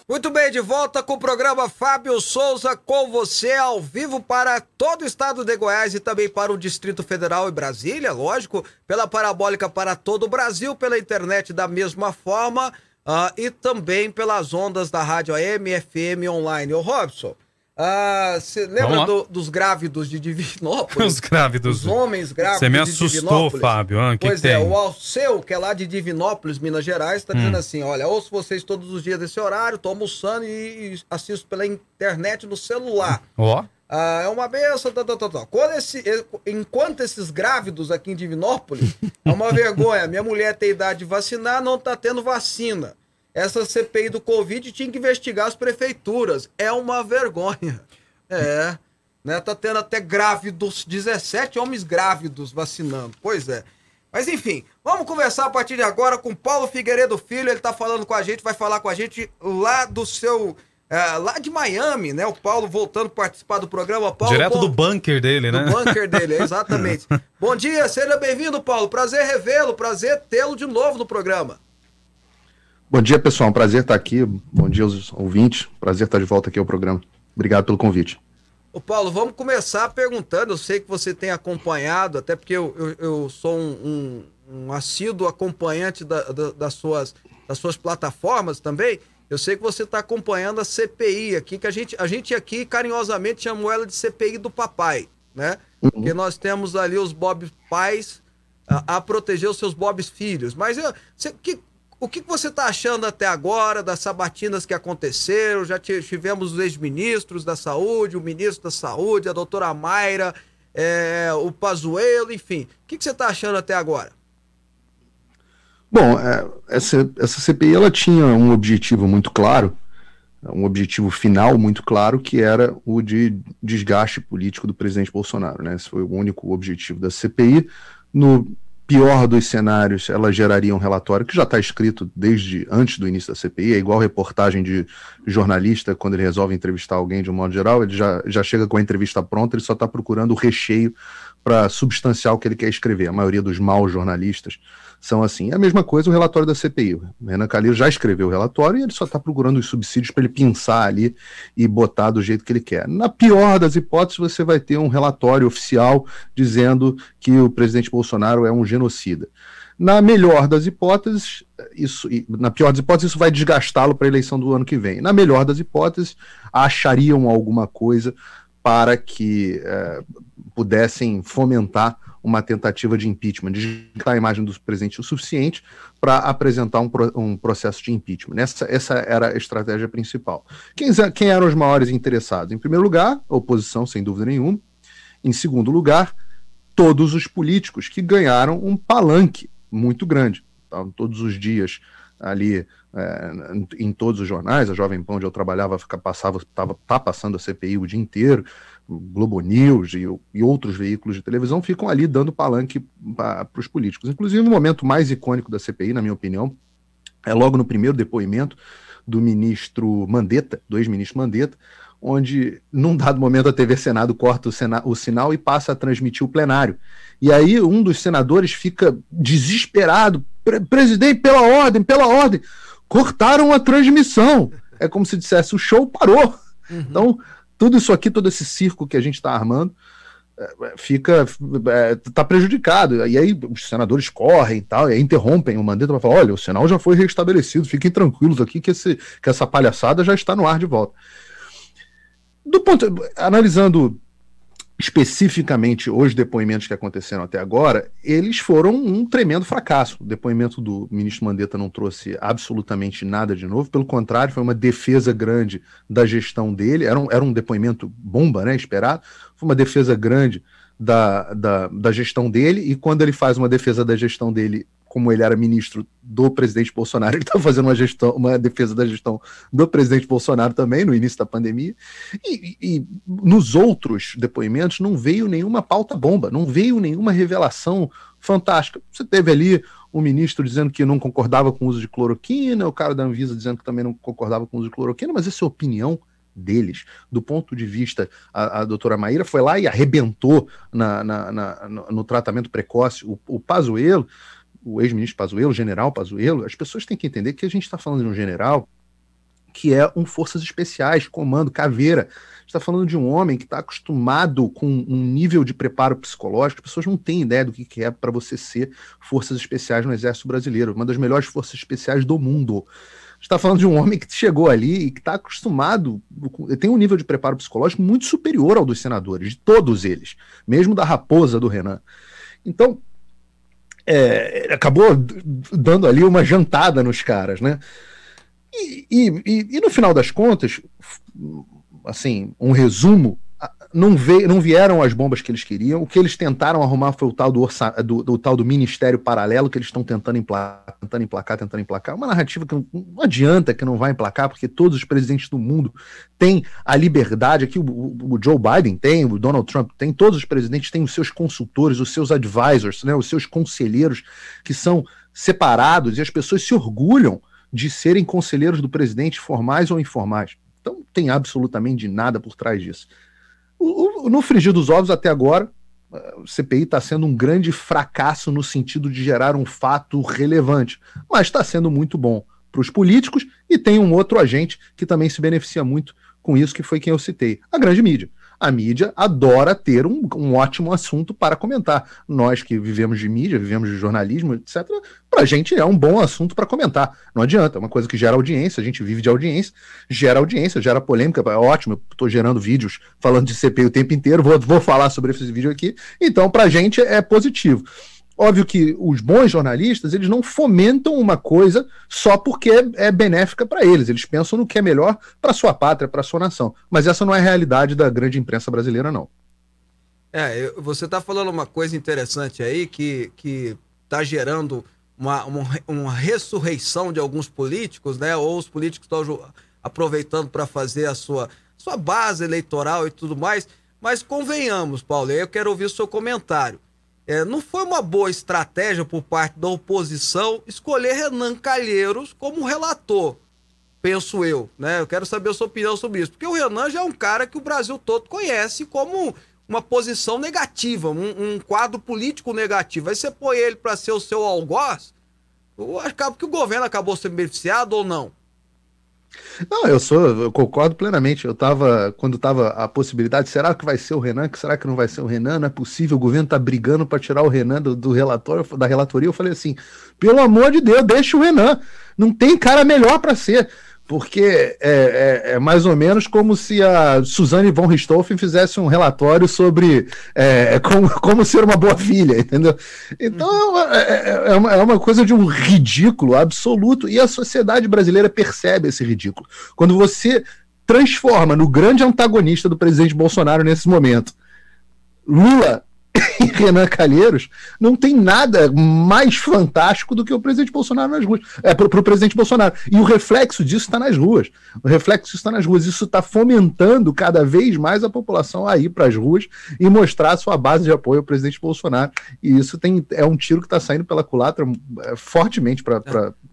Speaker 2: Muito bem, de volta com o programa Fábio Souza com você ao vivo para todo o estado de Goiás e também para o Distrito Federal e Brasília, lógico, pela parabólica para todo o Brasil, pela internet da mesma forma uh, e também pelas ondas da rádio AM, FM online. Ô Robson, ah, você lembra do, dos grávidos de Divinópolis?
Speaker 3: Os grávidos.
Speaker 2: Os homens grávidos
Speaker 3: Você me assustou, Fábio. Ah, que
Speaker 2: pois
Speaker 3: que
Speaker 2: é, o Alceu, que é lá de Divinópolis, Minas Gerais, está hum. dizendo assim: olha, ouço vocês todos os dias desse horário, tô almoçando e, e assisto pela internet no celular.
Speaker 3: Ó. Oh.
Speaker 2: Ah, é uma benção, tá, tá, tá, tá. Esse, enquanto esses grávidos aqui em Divinópolis, é uma vergonha. Minha mulher tem idade de vacinar, não tá tendo vacina essa CPI do Covid tinha que investigar as prefeituras. É uma vergonha. É. Né? Tá tendo até grávidos, 17 homens grávidos vacinando. Pois é. Mas enfim, vamos conversar a partir de agora com Paulo Figueiredo Filho. Ele tá falando com a gente, vai falar com a gente lá do seu. É, lá de Miami, né? O Paulo voltando a participar do programa. Paulo,
Speaker 3: Direto
Speaker 2: bom...
Speaker 3: do bunker dele, né?
Speaker 2: Do bunker dele, exatamente. bom dia, seja bem-vindo, Paulo. Prazer revê-lo, prazer tê-lo de novo no programa.
Speaker 6: Bom dia, pessoal. Um prazer estar aqui. Bom dia aos ouvintes. Prazer estar de volta aqui ao programa. Obrigado pelo convite.
Speaker 2: Ô Paulo, vamos começar perguntando. Eu sei que você tem acompanhado, até porque eu, eu, eu sou um, um, um, assíduo acompanhante da, da, das, suas, das suas plataformas também. Eu sei que você está acompanhando a CPI aqui, que a gente, a gente aqui carinhosamente chamou ela de CPI do papai, né? Uhum. Porque nós temos ali os Bob pais a, a proteger os seus Bobs filhos. Mas eu, que, o que você está achando até agora das sabatinas que aconteceram? Já tivemos os ex-ministros da saúde, o ministro da saúde, a doutora Mayra, é, o Pazuello, enfim. O que você está achando até agora?
Speaker 6: Bom, é, essa, essa CPI ela tinha um objetivo muito claro, um objetivo final muito claro, que era o de desgaste político do presidente Bolsonaro. Né? Esse foi o único objetivo da CPI. No pior dos cenários, ela geraria um relatório que já está escrito desde antes do início da CPI, é igual reportagem de jornalista, quando ele resolve entrevistar alguém de um modo geral, ele já, já chega com a entrevista pronta, ele só está procurando o recheio para substanciar o que ele quer escrever. A maioria dos maus jornalistas são assim. É a mesma coisa o relatório da CPI. O Renan Calheiro já escreveu o relatório e ele só está procurando os subsídios para ele pensar ali e botar do jeito que ele quer. Na pior das hipóteses, você vai ter um relatório oficial dizendo que o presidente Bolsonaro é um genocida. Na melhor das hipóteses, isso, na pior das hipóteses, isso vai desgastá-lo para a eleição do ano que vem. Na melhor das hipóteses, achariam alguma coisa para que é, pudessem fomentar uma tentativa de impeachment, de a imagem do presidente o suficiente para apresentar um, um, processo de impeachment. Essa, essa era a estratégia principal. Quem, quem eram os maiores interessados? Em primeiro lugar, a oposição, sem dúvida nenhuma. Em segundo lugar, todos os políticos que ganharam um palanque muito grande. Todos os dias ali é, em todos os jornais, a Jovem Pan, onde eu trabalhava, passava, tava, tá passando a CPI o dia inteiro, Globo News e, e outros veículos de televisão ficam ali dando palanque para os políticos. Inclusive, o momento mais icônico da CPI, na minha opinião, é logo no primeiro depoimento do ministro Mandetta, do ex-ministro Mandetta, onde, num dado momento, a TV Senado corta o, sena o, sinal e passa a transmitir o plenário. E aí um dos senadores fica desesperado, presidente, pela ordem, pela ordem, cortaram a transmissão. É como se dissesse, o show parou. Uhum. Então, tudo isso aqui, todo esse circo que a gente está armando, é, fica está é, prejudicado. E aí os senadores correm e tal, e interrompem o mandato para falar: olha, o sinal já foi restabelecido, fiquem tranquilos aqui que, esse, que essa palhaçada já está no ar de volta. Do ponto, analisando especificamente os depoimentos que aconteceram até agora, eles foram um tremendo fracasso. O depoimento do ministro Mandetta não trouxe absolutamente nada de novo, pelo contrário, foi uma defesa grande da gestão dele. Era um, era um depoimento bomba, né? Esperado. Foi uma defesa grande da, da, da gestão dele, e quando ele faz uma defesa da gestão dele como ele era ministro do presidente Bolsonaro, ele estava fazendo uma gestão, uma defesa da gestão do presidente Bolsonaro também no início da pandemia. E, e, nos outros depoimentos não veio nenhuma pauta bomba, não veio nenhuma revelação fantástica. Você teve ali o ministro dizendo que não concordava com o uso de cloroquina, o cara da Anvisa dizendo que também não concordava com o uso de cloroquina, mas essa é a opinião deles. Do ponto de vista, a, a doutora Maíra foi lá e arrebentou na, na, na no, no, tratamento precoce. O, o Pazuello o ex-ministro Pazuello, o general Pazuello, as pessoas têm que entender que a gente está falando de um general que é um forças especiais, comando, caveira. está falando de um homem que está acostumado com um nível de preparo psicológico. As pessoas não têm ideia do que é para você ser forças especiais no Exército Brasileiro, uma das melhores forças especiais do mundo. está falando de um homem que chegou ali e que está acostumado, tem um nível de preparo psicológico muito superior ao dos senadores, de todos eles, mesmo da raposa do Renan. Então, é, acabou dando ali uma jantada nos caras, né? E, e, e, no final das contas, assim, um resumo, não, veio, não vieram as bombas que eles queriam. O que eles tentaram arrumar foi o tal do, orça, do, do tal do ministério paralelo que eles estão tentando emplacar, tentando emplacar, tentando emplacar. Uma narrativa que não, não, adianta que não vai emplacar, porque todos os presidentes do mundo têm a liberdade. Aqui o, o, Joe Biden tem, o Donald Trump tem, todos os presidentes têm os seus consultores, os seus advisors, né, os seus conselheiros que são separados e as pessoas se orgulham de serem conselheiros do presidente, formais ou informais. Então, não tem absolutamente nada por trás disso. No frigir dos ovos, até agora, o CPI está sendo um grande fracasso no sentido de gerar um fato relevante, mas está sendo muito bom para os políticos e tem um outro agente que também se beneficia muito com isso, que foi quem eu citei, a grande mídia a mídia adora ter um, um, ótimo assunto para comentar. Nós que vivemos de mídia, vivemos de jornalismo, etc., para a gente é um bom assunto para comentar. Não adianta, é uma coisa que gera audiência, a gente vive de audiência, gera audiência, gera polêmica, é ótimo, eu estou gerando vídeos falando de CPI o tempo inteiro, vou, vou falar sobre esse vídeo aqui, então para a gente é positivo. Óbvio que os bons jornalistas, eles não fomentam uma coisa só porque é, é benéfica para eles. Eles pensam no que é melhor para sua pátria, para sua nação. Mas essa não é a realidade da grande imprensa brasileira, não.
Speaker 2: É, você está falando uma coisa interessante aí que está gerando uma, uma, uma ressurreição de alguns políticos, né? Ou os políticos estão aproveitando para fazer a sua, sua base eleitoral e tudo mais. Mas convenhamos, Paulo, eu quero ouvir o seu comentário. É, não foi uma boa estratégia por parte da oposição escolher Renan Calheiros como relator, penso eu, né? Eu quero saber a sua opinião sobre isso, porque o Renan já é um cara que o Brasil todo conhece como uma posição negativa, um, um quadro político negativo. Aí você põe ele para ser o seu algoz, acho que o governo acabou sendo beneficiado ou não?
Speaker 6: Não, eu sou, eu concordo plenamente. Eu tava, quando tava a possibilidade, será que vai ser o Renan? Será que não vai ser o Renan? Não é possível, o governo tá brigando para tirar o Renan do, do, relatório, da relatoria. Eu falei assim: pelo amor de Deus, deixa o Renan. Não tem cara melhor para ser porque é, é, é, mais ou menos como se a Suzane von Richthofen fizesse um relatório sobre é, como, como ser uma boa filha, entendeu? Então é, é, é, uma, é uma coisa de um ridículo absoluto, e a sociedade brasileira percebe esse ridículo. Quando você transforma no grande antagonista do presidente Bolsonaro nesse momento Lula e Renan Calheiros, não tem nada mais fantástico do que o presidente Bolsonaro nas ruas. É, para o presidente Bolsonaro. E o reflexo disso está nas ruas. O reflexo disso está nas ruas. Isso está fomentando cada vez mais a população a ir para as ruas e mostrar sua base de apoio ao presidente Bolsonaro. E isso tem, é um tiro que está saindo pela culatra é, fortemente para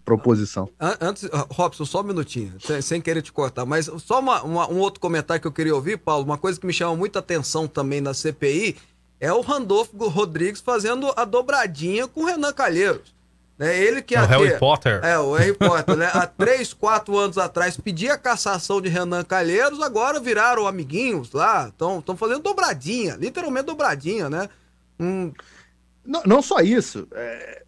Speaker 6: a oposição.
Speaker 2: Antes, Robson, só um minutinho, sem, sem querer te cortar, mas só uma, uma, um outro comentário que eu queria ouvir, Paulo, uma coisa que me chama muita atenção também na CPI é o Randolfo Rodrigues fazendo a dobradinha com o Renan Calheiros. É ele que
Speaker 3: é o Harry Potter.
Speaker 2: É, o Harry Potter, né? Há três, quatro anos atrás pedia a cassação de Renan Calheiros, agora viraram amiguinhos lá, estão fazendo dobradinha, literalmente dobradinha, né? Um,
Speaker 6: não, não só isso. É,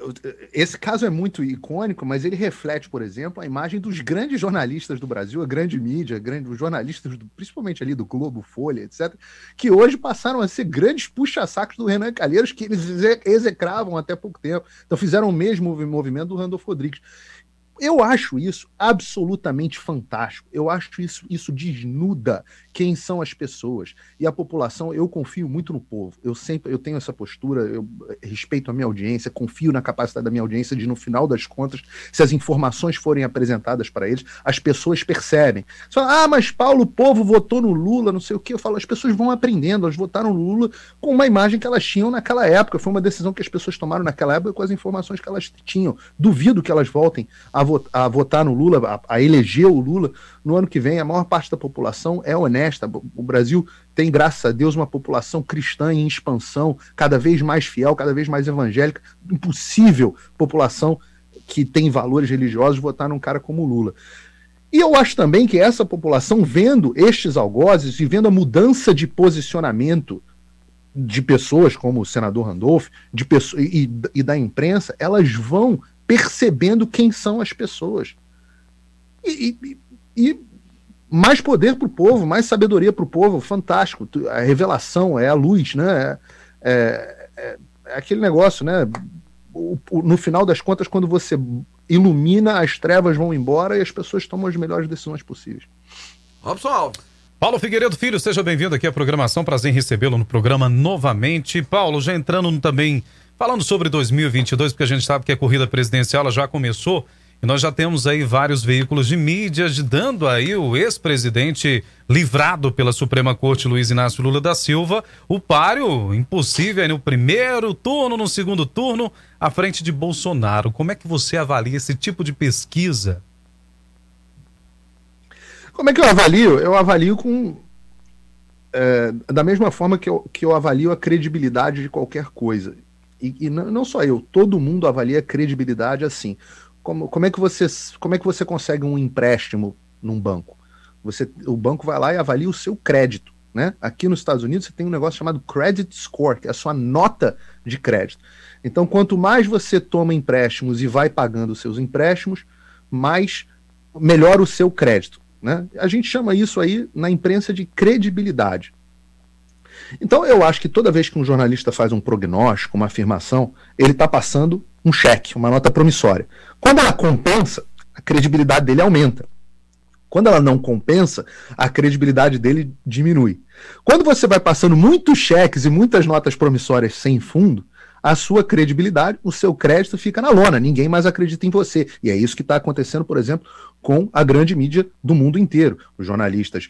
Speaker 6: esse caso é muito icônico, mas ele reflete, por exemplo, a imagem dos grandes jornalistas do Brasil, a grande mídia, grande, os jornalistas, do, principalmente ali do Globo, Folha, etc., que hoje passaram a ser grandes puxa-sacos do Renan Calheiros, que eles execravam até pouco tempo. Então fizeram o mesmo movimento do Randolfo Rodrigues. Eu acho isso absolutamente fantástico. Eu acho isso, isso desnuda quem são as pessoas. E a população, eu confio muito no povo. Eu sempre eu tenho essa postura, eu respeito a minha audiência, confio na capacidade da minha audiência de, no final das contas, se as informações forem apresentadas para eles, as pessoas percebem. Só, ah, mas Paulo, o povo votou no Lula, não sei o que. Eu falo, as pessoas vão aprendendo, elas votaram no Lula com uma imagem que elas tinham naquela época. Foi uma decisão que as pessoas tomaram naquela época com as informações que elas tinham. Duvido que elas voltem a, vo a votar no Lula, a, a eleger o Lula no ano que vem. A maior parte da população é honesta. O Brasil tem, graças a Deus, uma população cristã em expansão, cada vez mais fiel, cada vez mais evangélica. Impossível população que tem valores religiosos votar num cara como Lula. E eu acho também que essa população, vendo estes algozes e vendo a mudança de posicionamento de pessoas como o senador Randolph de pessoas, e, e da imprensa, elas vão percebendo quem são as pessoas. E, e, e mais poder para o povo, mais sabedoria para o povo, fantástico. A revelação é a luz, né? É, é, é, é aquele negócio, né? O, o, no final das contas, quando você ilumina, as trevas vão embora e as pessoas tomam as melhores decisões possíveis.
Speaker 2: Robson Alves.
Speaker 3: Paulo Figueiredo Filho, seja bem-vindo aqui à programação. Prazer em recebê-lo no programa novamente. Paulo, já entrando também, falando sobre 2022, porque a gente sabe que a corrida presidencial já começou. E nós já temos aí vários veículos de mídia dando aí o ex-presidente livrado pela Suprema Corte Luiz Inácio Lula da Silva o páreo impossível aí no primeiro turno, no segundo turno, à frente de Bolsonaro. Como é que você avalia esse tipo de pesquisa?
Speaker 6: Como é que eu avalio? Eu avalio com. É, da mesma forma que eu, que eu avalio a credibilidade de qualquer coisa. E, e não, não só eu, todo mundo avalia a credibilidade assim. Como, como, é que você, como é que você consegue um empréstimo num banco? Você, o banco vai lá e avalia o seu crédito. Né? Aqui nos Estados Unidos você tem um negócio chamado credit score, que é a sua nota de crédito. Então, quanto mais você toma empréstimos e vai pagando os seus empréstimos, mais melhor o seu crédito. Né? A gente chama isso aí na imprensa de credibilidade. Então, eu acho que toda vez que um jornalista faz um prognóstico, uma afirmação, ele está passando um cheque, uma nota promissória. Quando ela compensa, a credibilidade dele aumenta. Quando ela não compensa, a credibilidade dele diminui. Quando você vai passando muitos cheques e muitas notas promissórias sem fundo, a sua credibilidade, o seu crédito fica na lona, ninguém mais acredita em você. E é isso que está acontecendo, por exemplo, com a grande mídia do mundo inteiro. Os jornalistas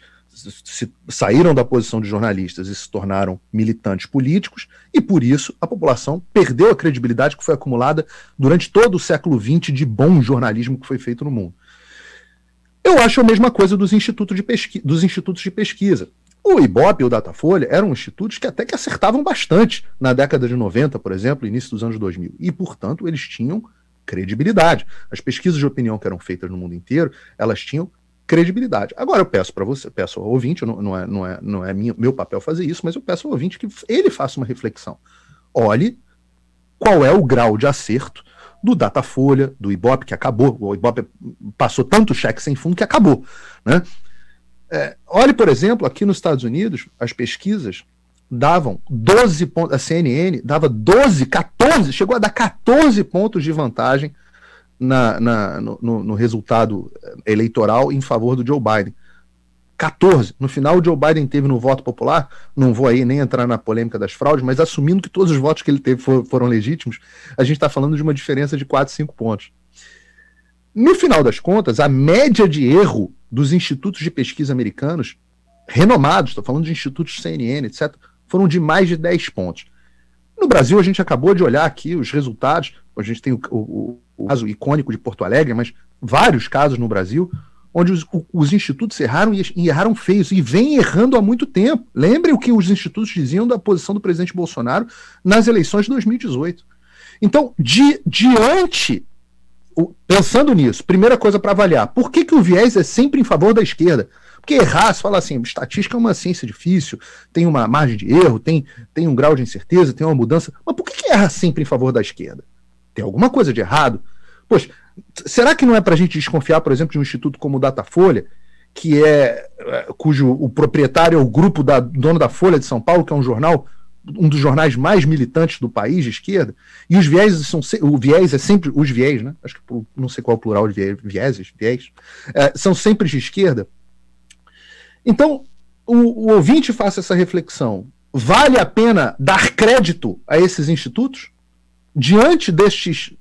Speaker 6: se, saíram da posição de jornalistas e se tornaram militantes políticos, e por isso a população perdeu a credibilidade que foi acumulada durante todo o século XX de bom jornalismo que foi feito no mundo. Eu acho a mesma coisa dos institutos de, pesqui dos institutos de pesquisa. O IBOP e o Datafolha eram institutos que até que acertavam bastante na década de 90, por exemplo, início dos anos 2000. E, portanto, eles tinham credibilidade. As pesquisas de opinião que eram feitas no mundo inteiro, elas tinham credibilidade. Agora eu peço para você, peço ao ouvinte, não, não, é, não é, não é minha, meu papel fazer isso, mas eu peço ao ouvinte que ele faça uma reflexão. Olhe qual é o grau de acerto do Datafolha, do Ibope, que acabou. O Ibope passou tanto cheque sem fundo que acabou. Né? É, olhe, por exemplo, aqui nos Estados Unidos, as pesquisas davam 12 pontos, a CNN dava 12, 14, chegou a dar 14 pontos de vantagem na, na no, no, resultado eleitoral em favor do Joe Biden. 14. No final, o Joe Biden teve no voto popular, não vou aí nem entrar na polêmica das fraudes, mas assumindo que todos os votos que ele teve for, foram legítimos, a gente está falando de uma diferença de 4, 5 pontos. No final das contas, a média de erro dos institutos de pesquisa americanos, renomados, estou falando de institutos CNN, etc., foram de mais de 10 pontos. No Brasil, a gente acabou de olhar aqui os resultados, a gente tem o, o, o caso icônico de Porto Alegre, mas vários casos no Brasil, onde os, os, institutos erraram e, erraram feios, e vem errando há muito tempo. Lembre o que os institutos diziam da posição do presidente Bolsonaro nas eleições de 2018. Então, di, diante, pensando nisso, primeira coisa para avaliar, por que, que o viés é sempre em favor da esquerda? Porque errar, se fala assim, estatística é uma ciência difícil, tem uma margem de erro, tem, tem um grau de incerteza, tem uma mudança. Mas por que, que erra sempre em favor da esquerda? Tem alguma coisa de errado? Poxa, será que não é para a gente desconfiar, por exemplo, de um instituto como o Datafolha, que é, é cujo o proprietário é o grupo da dono da Folha de São Paulo, que é um jornal um dos jornais mais militantes do país de esquerda, e os viés são o viés é sempre os viés, né? Acho que não sei qual é o plural de viés, vieses, viés, é, são sempre de esquerda. Então, o, o ouvinte faça essa reflexão. Vale a pena dar crédito a esses institutos? Diante destes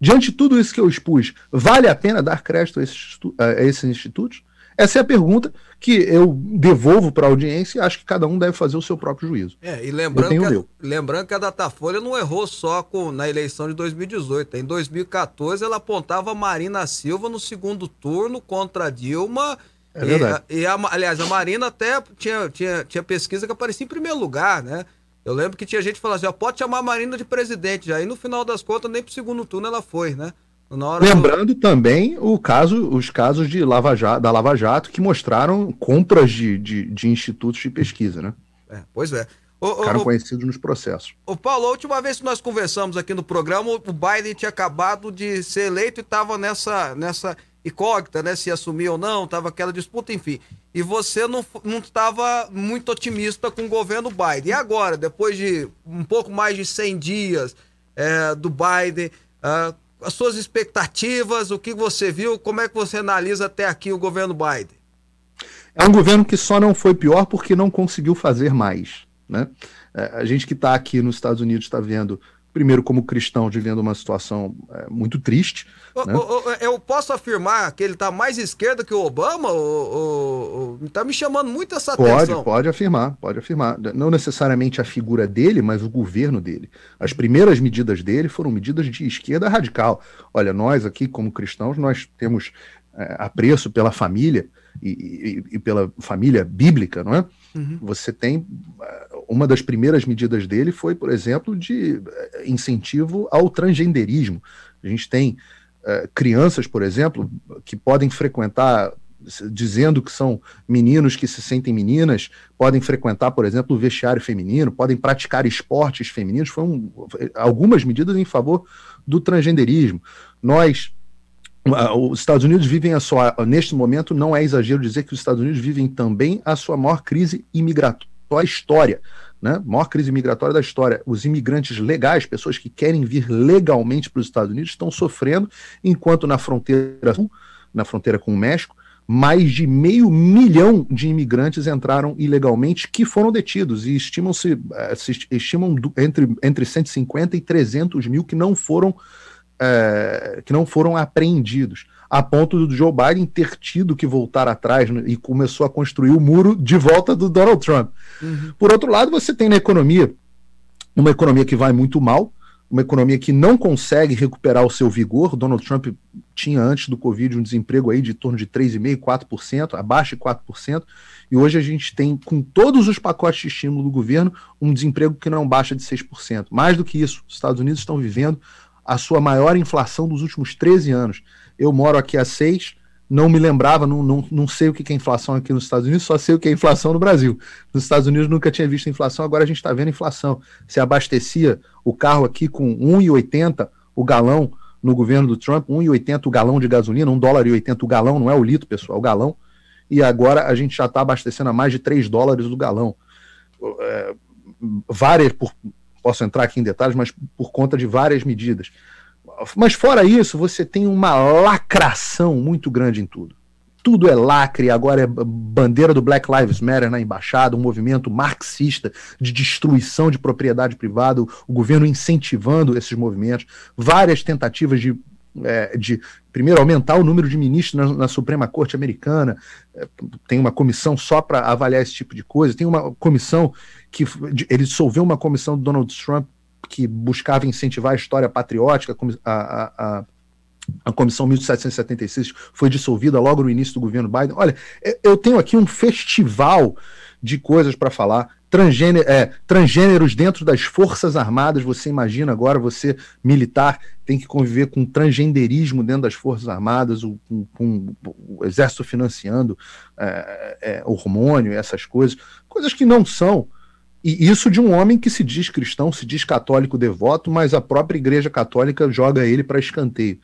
Speaker 6: Diante de tudo isso que eu expus, vale a pena dar crédito a esses, a esses institutos? Essa é a pergunta que eu devolvo para a audiência e acho que cada um deve fazer o seu próprio juízo.
Speaker 2: É, e lembrando, que a, lembrando que a Datafolha não errou só com, na eleição de 2018. Em 2014, ela apontava Marina Silva no segundo turno contra Dilma.
Speaker 6: É verdade.
Speaker 2: E, e a, aliás, a Marina até tinha, tinha, tinha pesquisa que aparecia em primeiro lugar, né? Eu lembro que tinha gente falando assim, ó, pode chamar a Marina de presidente. Aí no final das contas, nem pro segundo turno ela foi, né?
Speaker 6: Lembrando do... também o caso, os casos de Lava Jato, da Lava Jato que mostraram compras de, de, de institutos de pesquisa, né?
Speaker 2: É, pois é.
Speaker 6: O, Ficaram o, conhecidos nos processos.
Speaker 2: O Paulo, a última vez que nós conversamos aqui no programa, o Biden tinha acabado de ser eleito e estava nessa, nessa incógnita, né? Se assumir ou não, tava aquela disputa, enfim. E você não estava muito otimista com o governo Biden. E agora, depois de um pouco mais de 100 dias é, do Biden, é, as suas expectativas, o que você viu, como é que você analisa até aqui o governo Biden?
Speaker 6: É um governo que só não foi pior porque não conseguiu fazer mais. Né? É, a gente que está aqui nos Estados Unidos está vendo primeiro como cristão vivendo uma situação é, muito triste.
Speaker 2: O, né? o, eu posso afirmar que ele está mais esquerda que o Obama? Está me chamando muito essa
Speaker 6: pode,
Speaker 2: atenção.
Speaker 6: Pode, pode afirmar, pode afirmar. Não necessariamente a figura dele, mas o governo dele. As primeiras medidas dele foram medidas de esquerda radical. Olha, nós aqui como cristãos, nós temos é, apreço pela família e, e, e, pela família bíblica, não é? Uhum. Você tem uma das primeiras medidas dele foi, por exemplo, de eh, incentivo ao transgenderismo. A gente tem uh, crianças, por exemplo, que podem frequentar, dizendo que são meninos que se sentem meninas, podem frequentar, por exemplo, o vestiário feminino, podem praticar esportes femininos. Foram algumas medidas em favor do transgenderismo. Nós os Estados Unidos vivem a sua, neste momento, não é exagero dizer que os Estados Unidos vivem também a sua maior crise imigratória da história, né? Maior crise migratória da história. Os imigrantes legais, pessoas que querem vir legalmente para os Estados Unidos, estão sofrendo, enquanto na fronteira na fronteira com o México, mais de meio milhão de imigrantes entraram ilegalmente que foram detidos e estimam-se eh, estimam entre, entre 150 e 300 mil que não foram é, que não foram apreendidos a ponto do Joe Biden ter tido que voltar atrás né, e começou a construir o muro de volta do Donald Trump. Uhum. Por outro lado, você tem na economia uma economia que vai muito mal, uma economia que não consegue recuperar o seu vigor. Donald Trump tinha antes do Covid um desemprego aí de torno de 3,5%, 4%, abaixo de 4%, e hoje a gente tem, com todos os pacotes de estímulo do governo, um desemprego que não baixa de 6%. Mais do que isso, os Estados Unidos estão vivendo a sua maior inflação dos últimos 13 anos. Eu moro aqui há seis, não me lembrava, não, não, não sei o que é inflação aqui nos Estados Unidos, só sei o que é inflação no Brasil. Nos Estados Unidos nunca tinha visto inflação, agora a gente está vendo inflação. Se abastecia o carro aqui com 1,80 o galão no governo do Trump, 1,80 o galão de gasolina, 1 dólar e 80 o galão, não é o litro, pessoal, é o galão. E agora a gente já está abastecendo a mais de 3 dólares o galão. É, várias, por, posso entrar aqui em detalhes, mas por conta de várias medidas. Mas fora isso, você tem uma lacração muito grande em tudo. Tudo é lacre, agora é bandeira do Black Lives Matter na embaixada, um movimento marxista de destruição de propriedade privada, o governo incentivando esses movimentos, várias tentativas de é, de primeiro aumentar o número de ministros na, na Suprema Corte Americana, é, tem uma comissão só para avaliar esse tipo de coisa, tem uma comissão que ele dissolveu uma comissão do Donald Trump que buscava incentivar a história patriótica, a, a, a Comissão 1776 foi dissolvida logo no início do governo Biden. Olha, eu tenho aqui um festival de coisas para falar. Transgênero, é, transgêneros dentro das Forças Armadas, você imagina agora, você militar tem que conviver com transgenderismo dentro das Forças Armadas, o, com, com o Exército financiando é, é, hormônio, essas coisas, coisas que não são. E isso de um homem que se diz cristão, se diz católico devoto, mas a própria Igreja Católica joga ele para escanteio.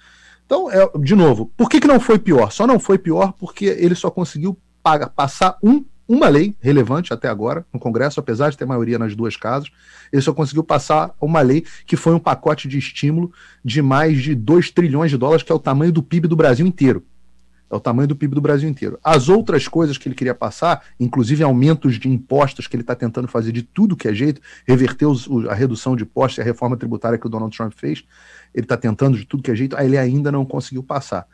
Speaker 6: Então, é, de novo, por que, que não foi pior? Só não foi pior porque ele só conseguiu pagar, passar um, uma lei relevante até agora no Congresso, apesar de ter maioria nas duas casas. Ele só conseguiu passar uma lei que foi um pacote de estímulo de mais de 2 trilhões de dólares, que é o tamanho do PIB do Brasil inteiro. É o tamanho do PIB do Brasil inteiro. As outras coisas que ele queria passar, inclusive aumentos de impostos que ele está tentando fazer de tudo que é jeito, reverter os, a redução de impostos e a reforma tributária que o Donald Trump fez, ele está tentando de tudo que é jeito, aí ele ainda não conseguiu passar.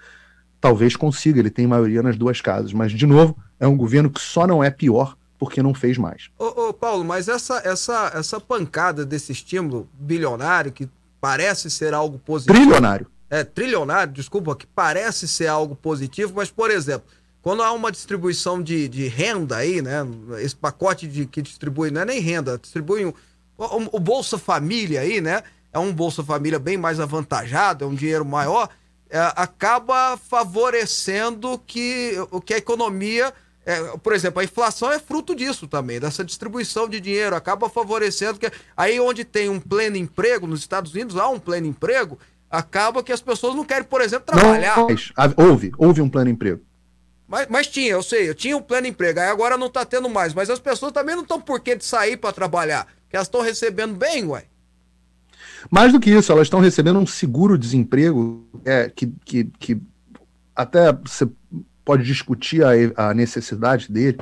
Speaker 6: Talvez consiga, ele tem maioria nas duas casas, mas, de novo, é um governo que só não é pior porque não fez mais.
Speaker 2: Ô, ô Paulo, mas essa, essa, essa pancada desse estímulo bilionário, que parece ser algo positivo.
Speaker 6: Trilionário
Speaker 2: é, trilionário, desculpa, que parece ser algo positivo, mas, por exemplo, quando há uma distribuição de, de renda aí, né? Esse pacote de, que distribui, não é nem renda, distribui um, o, Bolsa Família aí, né? É um Bolsa Família bem mais avantajado, é um dinheiro maior, é, acaba favorecendo que, que a economia. É, por exemplo, a inflação é fruto disso também, dessa distribuição de dinheiro, acaba favorecendo que aí onde tem um pleno emprego, nos Estados Unidos há um pleno emprego, acaba que as pessoas não querem, por exemplo, trabalhar. Não,
Speaker 6: mas, houve, houve um plano emprego.
Speaker 2: Mas, mas tinha, eu sei, eu tinha um plano emprego, aí agora não tá tendo mais. Mas as pessoas também não estão por que de sair para trabalhar, que elas estão recebendo bem, ué.
Speaker 6: Mais do que isso, elas estão recebendo um seguro-desemprego é, que, que, que até você pode discutir a, a necessidade dele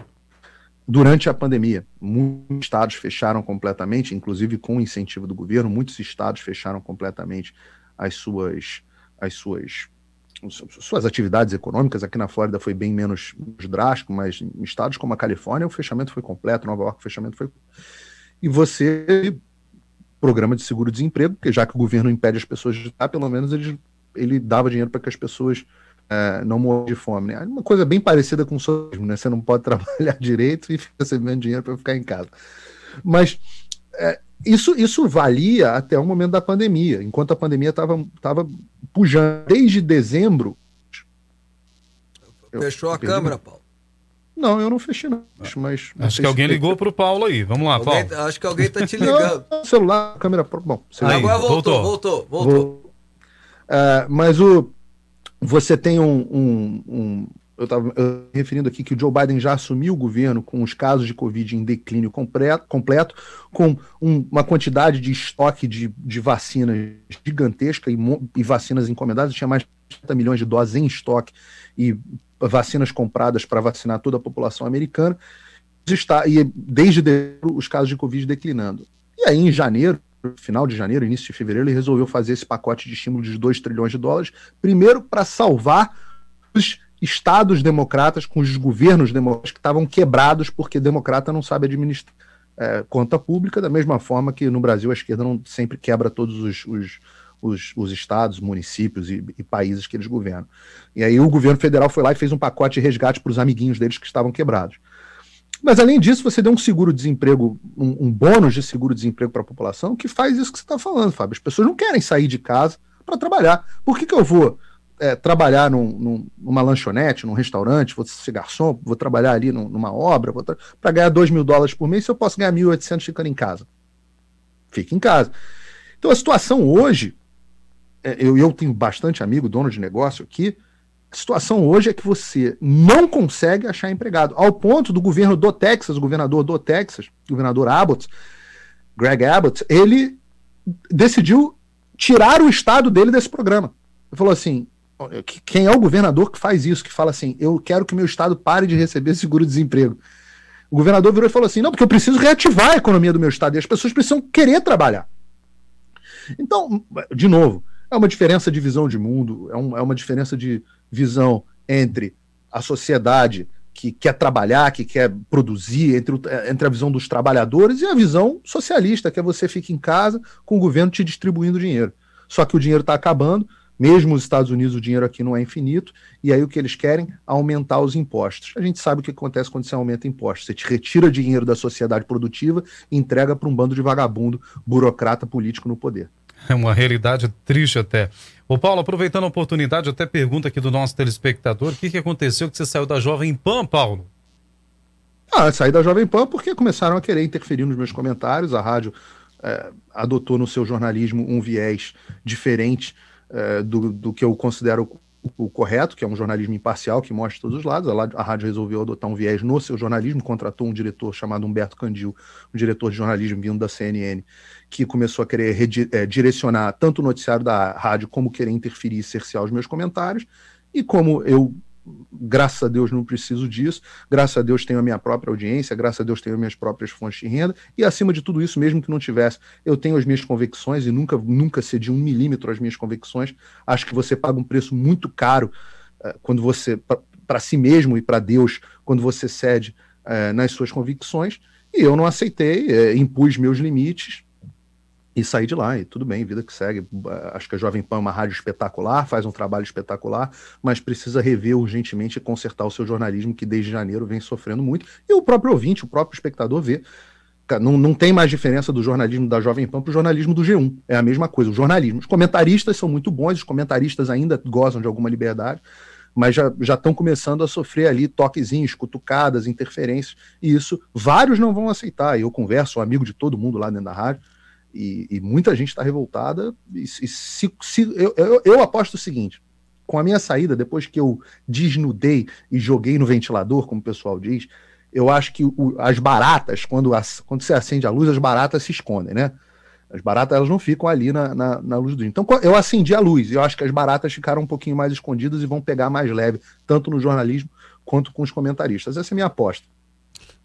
Speaker 6: durante a pandemia. Muitos estados fecharam completamente, inclusive com incentivo do governo, muitos estados fecharam completamente as suas, as suas, suas atividades econômicas. Aqui na Flórida foi bem menos drástico, mas em estados como a Califórnia o fechamento foi completo, Nova York o fechamento foi. E você, programa de seguro-desemprego, porque já que o governo impede as pessoas de estar, pelo menos ele, ele dava dinheiro para que as pessoas é, não morram de fome. Né? Uma coisa bem parecida com o socialismo, né? Você não pode trabalhar direito e fica recebendo dinheiro para ficar em casa. Mas é, isso, isso valia até o momento da pandemia, enquanto a pandemia estava tava pujando. Desde dezembro.
Speaker 2: Fechou a câmera, Paulo?
Speaker 6: Não, eu não fechei, não. Mas,
Speaker 3: acho que alguém ligou para o Paulo aí. Vamos lá, alguém,
Speaker 2: Paulo. Acho que alguém está te ligando.
Speaker 6: Não, celular, câmera. Bom,
Speaker 2: celular. Agora voltou, voltou, voltou. voltou.
Speaker 6: Uh, mas o, você tem um, um, um eu estava referindo aqui que o Joe Biden já assumiu o governo com os casos de Covid em declínio completo, completo com um, uma quantidade de estoque de, de vacinas gigantesca e, e vacinas encomendadas, tinha mais de 30 milhões de doses em estoque e vacinas compradas para vacinar toda a população americana, está, e desde dezembro, os casos de Covid declinando. E aí, em janeiro, final de janeiro, início de fevereiro, ele resolveu fazer esse pacote de estímulo de 2 trilhões de dólares, primeiro para salvar os estados democratas com os governos democratas que estavam quebrados porque democrata não sabe administrar é, conta pública, da mesma forma que no Brasil a esquerda não sempre quebra todos os, os, os, os estados, municípios e, e, países que eles governam. E aí o governo federal foi lá e fez um pacote de resgate para os amiguinhos deles que estavam quebrados. Mas além disso, você deu um seguro-desemprego, um, um, bônus de seguro-desemprego para a população que faz isso que você está falando, Fábio. As pessoas não querem sair de casa para trabalhar. Por que, que eu vou é, trabalhar num, num, numa lanchonete, num restaurante, vou ser garçom, vou trabalhar ali num, numa obra, para ganhar 2 mil dólares por mês, se eu posso ganhar 1.800 ficando em casa? Fica em casa. Então a situação hoje, é, eu, eu tenho bastante amigo, dono de negócio aqui, a situação hoje é que você não consegue achar empregado, ao ponto do governo do Texas, o governador do Texas, governador Abbott, Greg Abbott, ele decidiu tirar o estado dele desse programa. Ele falou assim: quem é o governador que faz isso, que fala assim: eu quero que meu estado pare de receber seguro-desemprego? O governador virou e falou assim: não, porque eu preciso reativar a economia do meu estado e as pessoas precisam querer trabalhar. Então, de novo, é uma diferença de visão de mundo, é, um, é uma diferença de visão entre a sociedade que quer trabalhar, que quer produzir, entre, entre a visão dos trabalhadores e a visão socialista, que é você fica em casa com o governo te distribuindo dinheiro. Só que o dinheiro está acabando, mesmo os Estados Unidos, o dinheiro aqui não é infinito, e aí o que eles querem? Aumentar os impostos. A gente sabe o que acontece quando você aumenta impostos. Você te retira dinheiro da sociedade produtiva e entrega para um bando de vagabundo, burocrata político no poder.
Speaker 3: É uma realidade triste até. Ô Paulo, aproveitando a oportunidade, até pergunta aqui do nosso telespectador, o que, que aconteceu que você saiu da Jovem Pan, Paulo?
Speaker 6: Ah, saí da Jovem Pan porque começaram a querer interferir nos meus comentários, a rádio é, adotou no seu jornalismo um viés diferente é, do, do que eu considero o correto, que é um jornalismo imparcial que mostra todos os lados. A, a, rádio resolveu adotar um viés no seu jornalismo, contratou um diretor chamado Humberto Candil, um diretor de jornalismo vindo da CNN, que começou a querer é, direcionar tanto o noticiário da rádio como querer interferir e cercear os meus comentários. E como eu graças a Deus não preciso disso, graças a Deus tenho a minha própria audiência, graças a Deus tenho as minhas próprias fontes de renda, e acima de tudo isso, mesmo que não tivesse, eu tenho as minhas convicções e nunca, nunca cedi um milímetro às minhas convicções. Acho que você paga um preço muito caro uh, quando você, para si mesmo e para Deus, quando você cede uh, nas suas convicções, e eu não aceitei, uh, impus meus limites, e sair de lá, e tudo bem, vida que segue. Acho que a Jovem Pan é uma rádio espetacular, faz um trabalho espetacular, mas precisa rever urgentemente e consertar o seu jornalismo, que desde janeiro vem sofrendo muito. E o próprio ouvinte, o próprio espectador vê. Não, não tem mais diferença do jornalismo da Jovem Pan para o jornalismo do G1. É a mesma coisa, o jornalismo. Os comentaristas são muito bons, os comentaristas ainda gozam de alguma liberdade, mas já estão começando a sofrer ali toquezinhos, cutucadas, interferências, e isso vários não vão aceitar. Eu converso, sou amigo de todo mundo lá dentro da rádio, e, e muita gente está revoltada. E, e se, se, eu, eu, eu aposto o seguinte: com a minha saída, depois que eu desnudei e joguei no ventilador, como o pessoal diz, eu acho que o, as baratas, quando, quando você acende a luz, as baratas se escondem, né? As baratas elas não ficam ali na, na, na, luz do dia. Então eu acendi a luz e eu acho que as baratas ficaram um pouquinho mais escondidas e vão pegar mais leve, tanto no jornalismo quanto com os comentaristas. Essa é a minha aposta.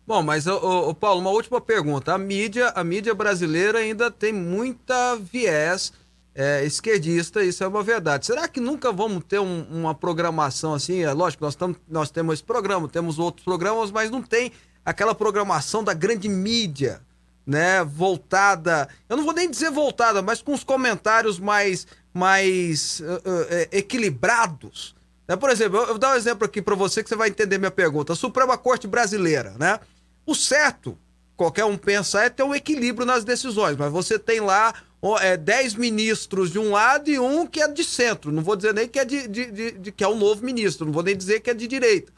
Speaker 2: Bom, mas o, Paulo, uma última pergunta. A mídia, a mídia brasileira ainda tem muita viés é, esquerdista, isso é uma verdade. Será que nunca vamos ter um, uma programação assim? É lógico, nós, tam, nós temos esse programa, temos outros programas, mas não tem aquela programação da grande mídia, né? Voltada, eu não vou nem dizer voltada, mas com os comentários mais, mais uh, uh, equilibrados. Né? Por exemplo, eu, eu vou dar um exemplo aqui para você que você vai entender minha pergunta. A Suprema Corte Brasileira, né? O certo, qualquer um pensa, é ter um equilíbrio nas decisões, mas você tem lá é, 10 ministros de um lado e um que é de centro. Não vou dizer nem que é, de, de, de, de que é um novo ministro, não vou nem dizer que é de direita.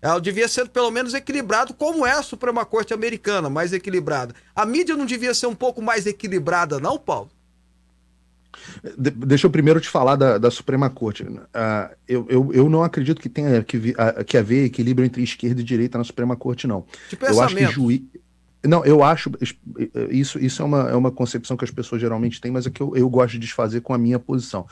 Speaker 2: Ela devia ser pelo menos equilibrado, como é a Suprema Corte Americana, mais equilibrada. A mídia não devia ser um pouco mais equilibrada, não, Paulo?
Speaker 6: De, deixa eu primeiro te falar da, da Suprema Corte. Uh, eu, eu, eu não acredito que tenha que, uh, que haver equilíbrio entre esquerda e direita na Suprema Corte, não.
Speaker 2: Eu
Speaker 6: acho que juiz. Não, eu acho. Isso, isso é, uma, é uma concepção que as pessoas geralmente têm, mas é que eu, eu gosto de desfazer com a minha posição.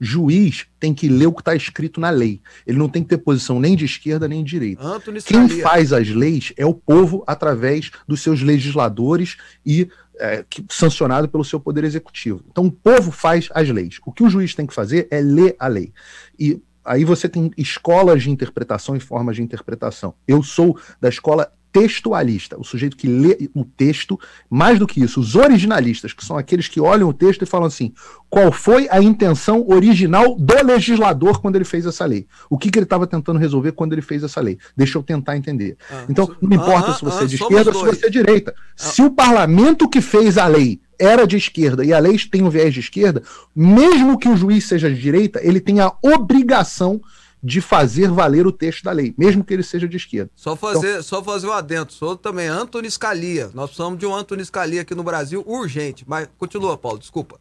Speaker 6: Juiz tem que ler o que está escrito na lei. Ele não tem que ter posição nem de esquerda nem de direita. Quem faz as leis é o povo através dos seus legisladores e é, que- sancionado pelo seu poder executivo. Então o povo faz as leis. O que o juiz tem que fazer é ler a lei. E aí você tem escolas de interpretação e formas de interpretação. Eu sou da escola textualista, o sujeito que lê o texto, mais do que isso, os originalistas, que são aqueles que olham o texto e falam assim: qual foi a intenção original do legislador quando ele fez essa lei? O que, que ele estava tentando resolver quando ele fez essa lei? Deixa eu tentar entender.
Speaker 2: Ah,
Speaker 6: Então, não importa
Speaker 2: aham,
Speaker 6: se você é
Speaker 2: aham,
Speaker 6: de
Speaker 2: somos
Speaker 6: esquerda ou se você é de direita. Se o parlamento que fez a lei era de esquerda e a lei tem um viés de esquerda, mesmo que o juiz seja de direita, ele tem a obrigação de fazer valer o texto da lei, mesmo que ele seja de esquerda.
Speaker 2: Só fazer, só fazer um adendo. Sou também Antônio Scalia. Nós precisamos de um Antônio Scalia aqui no Brasil urgente. Mas continua, Paulo, desculpa.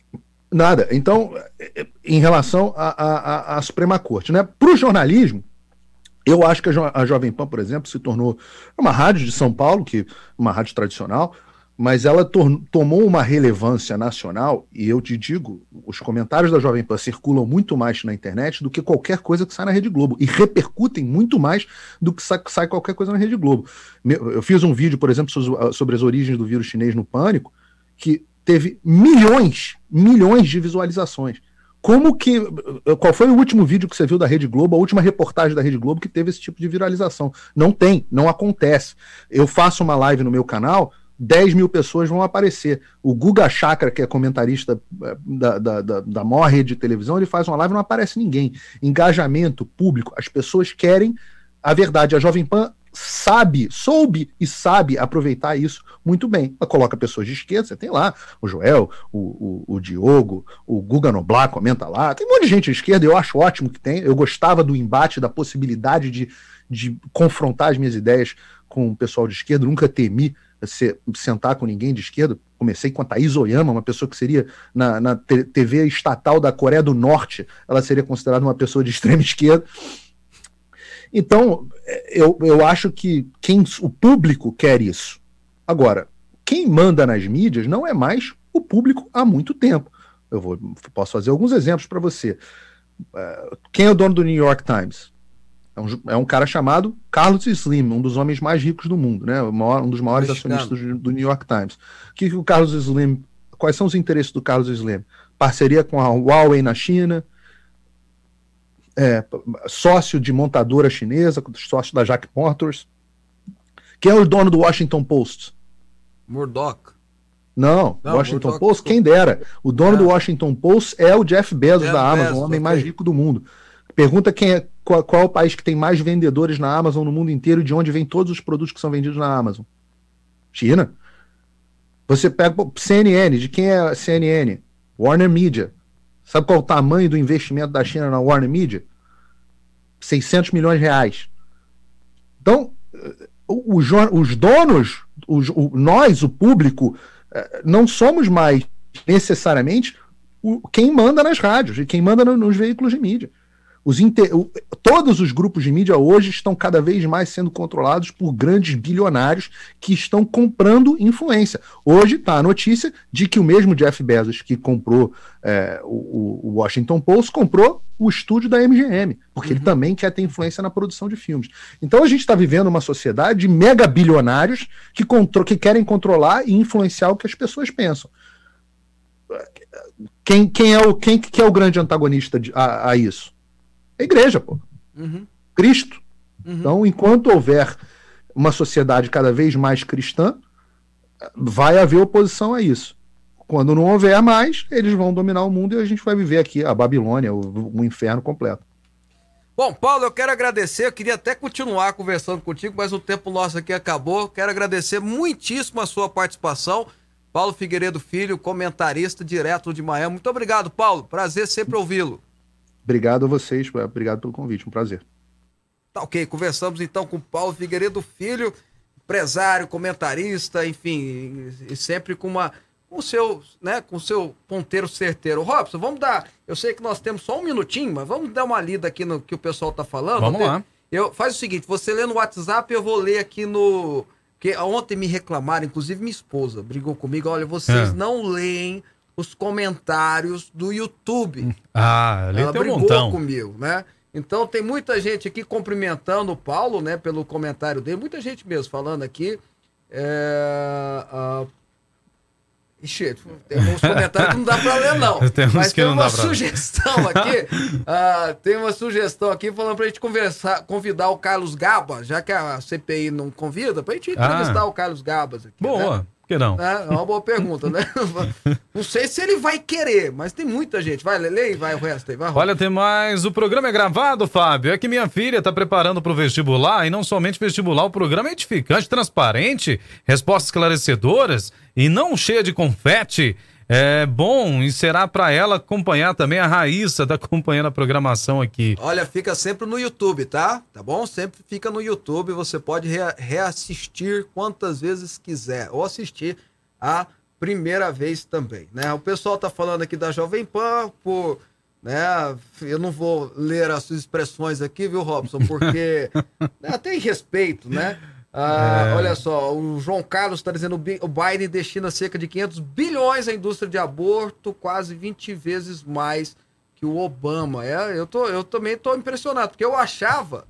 Speaker 6: Nada. Então, eh, em relação à Suprema Corte, né? Para o jornalismo, eu acho que a, Jo- a Jovem Pan, por exemplo, se tornou uma rádio de São Paulo, que uma rádio tradicional, mas ela tomou uma relevância nacional, e eu te digo, os comentários da Jovem Pan circulam muito mais na internet do que qualquer coisa que sai na Rede Globo, e repercutem muito mais do que sai, sai qualquer coisa na Rede Globo. Eu fiz um vídeo, por exemplo, so- sobre as origens do vírus chinês no pânico, que teve milhões, milhões de visualizações. Como que. Qual foi o último vídeo que você viu da Rede Globo, a última reportagem da Rede Globo que teve esse tipo de viralização? Não tem, não acontece. Eu faço uma live no meu canal, 10 mil pessoas vão aparecer. O Guga Chakra, que é comentarista eh, da, da, da, da maior rede de televisão, ele faz uma live e não aparece ninguém. Engajamento público, as pessoas querem a verdade. A Jovem Pan sabe, soube e sabe aproveitar isso muito bem. Ela coloca pessoas de esquerda, você tem lá o Joel, o, o, o Diogo, o Guga Noblar comenta lá, tem um monte de gente de esquerda, eu acho ótimo que tem. Eu gostava do embate, da possibilidade de, de confrontar as minhas ideias com o pessoal de esquerda, nunca temi se- sentar com ninguém de esquerda. Comecei com a Thaís Oyama, uma pessoa que seria na, na TV estatal da Coreia do Norte, ela seria considerada uma pessoa de extrema esquerda. Então, eu, eu acho que quem, o público quer isso. Agora, quem manda nas mídias não é mais o público há muito tempo. Eu vou, posso fazer alguns exemplos para você. É, Quem é o dono do New York Times? É um, é um cara chamado Carlos Slim, um dos homens mais ricos do mundo, né? Maior- um dos maiores
Speaker 2: Mexicano.
Speaker 6: acionistas do, New York Times. O que, que o Carlos Slim. Quais são os interesses do Carlos Slim? Parceria com a Huawei na China, é, sócio de montadora chinesa, sócio da Jack Motors. Quem é o dono do Washington Post?
Speaker 2: Murdoch.
Speaker 6: Não,
Speaker 2: Não,
Speaker 6: Washington
Speaker 2: Murdoch,
Speaker 6: Post, quem dera. O dono
Speaker 2: É.
Speaker 6: do Washington Post é o Jeff Bezos
Speaker 2: Jeff
Speaker 6: da Amazon,
Speaker 2: Bezos,
Speaker 6: o homem mais rico do mundo. Pergunta quem é, qual, qual é o país que tem mais vendedores na Amazon no mundo inteiro e de onde vêm todos os produtos que são vendidos na Amazon. China. Você pega CNN, de quem é a CNN? Warner Media. Sabe qual é o tamanho do investimento da China na Warner Media? 600 milhões de reais. Então, eh, o- o jor- os donos, os- o- nós, o público, eh, não somos mais necessariamente o- quem manda nas rádios e quem manda no- nos veículos de mídia. Os inte- o- todos os grupos de mídia hoje estão cada vez mais sendo controlados por grandes bilionários que estão comprando influência. Hoje está a notícia de que o mesmo Jeff Bezos que comprou eh, o, o Washington Post comprou o estúdio da MGM, porque ele também quer ter influência na produção de filmes. Então a gente está vivendo uma sociedade de mega bilionários que, contro- que querem controlar e influenciar o que as pessoas pensam. Quem, quem, é, o, quem que é o grande antagonista de- a, a isso? A igreja, pô.
Speaker 2: Uhum,
Speaker 6: Cristo.
Speaker 2: uhum.
Speaker 6: Então, enquanto houver uma sociedade cada vez mais cristã, vai haver oposição a isso. Quando não houver mais, eles vão dominar o mundo e a gente vai viver aqui a Babilônia, o, o inferno completo.
Speaker 2: Bom, Paulo, eu quero agradecer. Eu queria até continuar conversando contigo, mas o tempo nosso aqui acabou. Quero agradecer muitíssimo a sua participação. Paulo Figueiredo Filho, comentarista direto de Miami. Muito obrigado, Paulo. Prazer sempre ouvi-lo.
Speaker 6: Obrigado a vocês, obrigado pelo convite, um prazer.
Speaker 2: Tá ok, conversamos então com Paulo Figueiredo Filho, empresário, comentarista, enfim, e sempre com uma com o seu, né, com o seu ponteiro certeiro. Robson, vamos dar, eu sei que nós temos só um minutinho, mas vamos dar uma lida aqui no que o pessoal tá falando.
Speaker 3: Vamos
Speaker 2: Eu-
Speaker 3: lá.
Speaker 2: Eu faz o seguinte, você lê no WhatsApp, eu vou ler aqui no que ontem me reclamaram, inclusive minha esposa brigou comigo, olha, vocês
Speaker 3: É.
Speaker 2: não leem os comentários do YouTube.
Speaker 3: Ah, ali
Speaker 2: Ela
Speaker 3: tem um
Speaker 2: brigou
Speaker 3: montão.
Speaker 2: comigo, né? Então tem muita gente aqui cumprimentando o Paulo, né, pelo comentário dele. Muita gente mesmo falando aqui. É, ah, Ixi, tem uns comentários que não dá pra ler, não.
Speaker 3: Tem
Speaker 2: Mas tem uma sugestão aqui. ah, tem uma sugestão aqui falando pra gente conversar, convidar o Carlos Gaba, já que a CPI não convida, pra gente entrevistar
Speaker 3: Ah.
Speaker 2: o Carlos Gabas aqui. né?
Speaker 3: Boa, por que não?
Speaker 2: É, é uma boa pergunta, né? Não sei se ele vai querer, mas tem muita gente. Vai, Lele, e vai o resto aí. Vai.
Speaker 3: Olha, tem mais. O programa é gravado, Fábio. É que minha filha está preparando para o vestibular e não somente vestibular, o programa é edificante, transparente, respostas esclarecedoras e não cheia de confete. É bom e será para ela acompanhar também a Raíssa, tá acompanhando a programação aqui.
Speaker 2: Olha, fica sempre no YouTube, tá? Tá bom? Sempre fica no YouTube. Você pode rea- reassistir quantas vezes quiser. Ou assistir a primeira vez também, né? O pessoal tá falando aqui da Jovem Pan por... Né? Eu não vou ler as suas expressões aqui, viu, Robson? Porque né, tem respeito, né? Ah,
Speaker 3: É.
Speaker 2: Olha só, o João Carlos está dizendo que o Biden destina cerca de 500 bilhões à indústria de aborto, quase 20 vezes mais que o Obama. É, eu, tô, eu também tô impressionado, porque eu achava,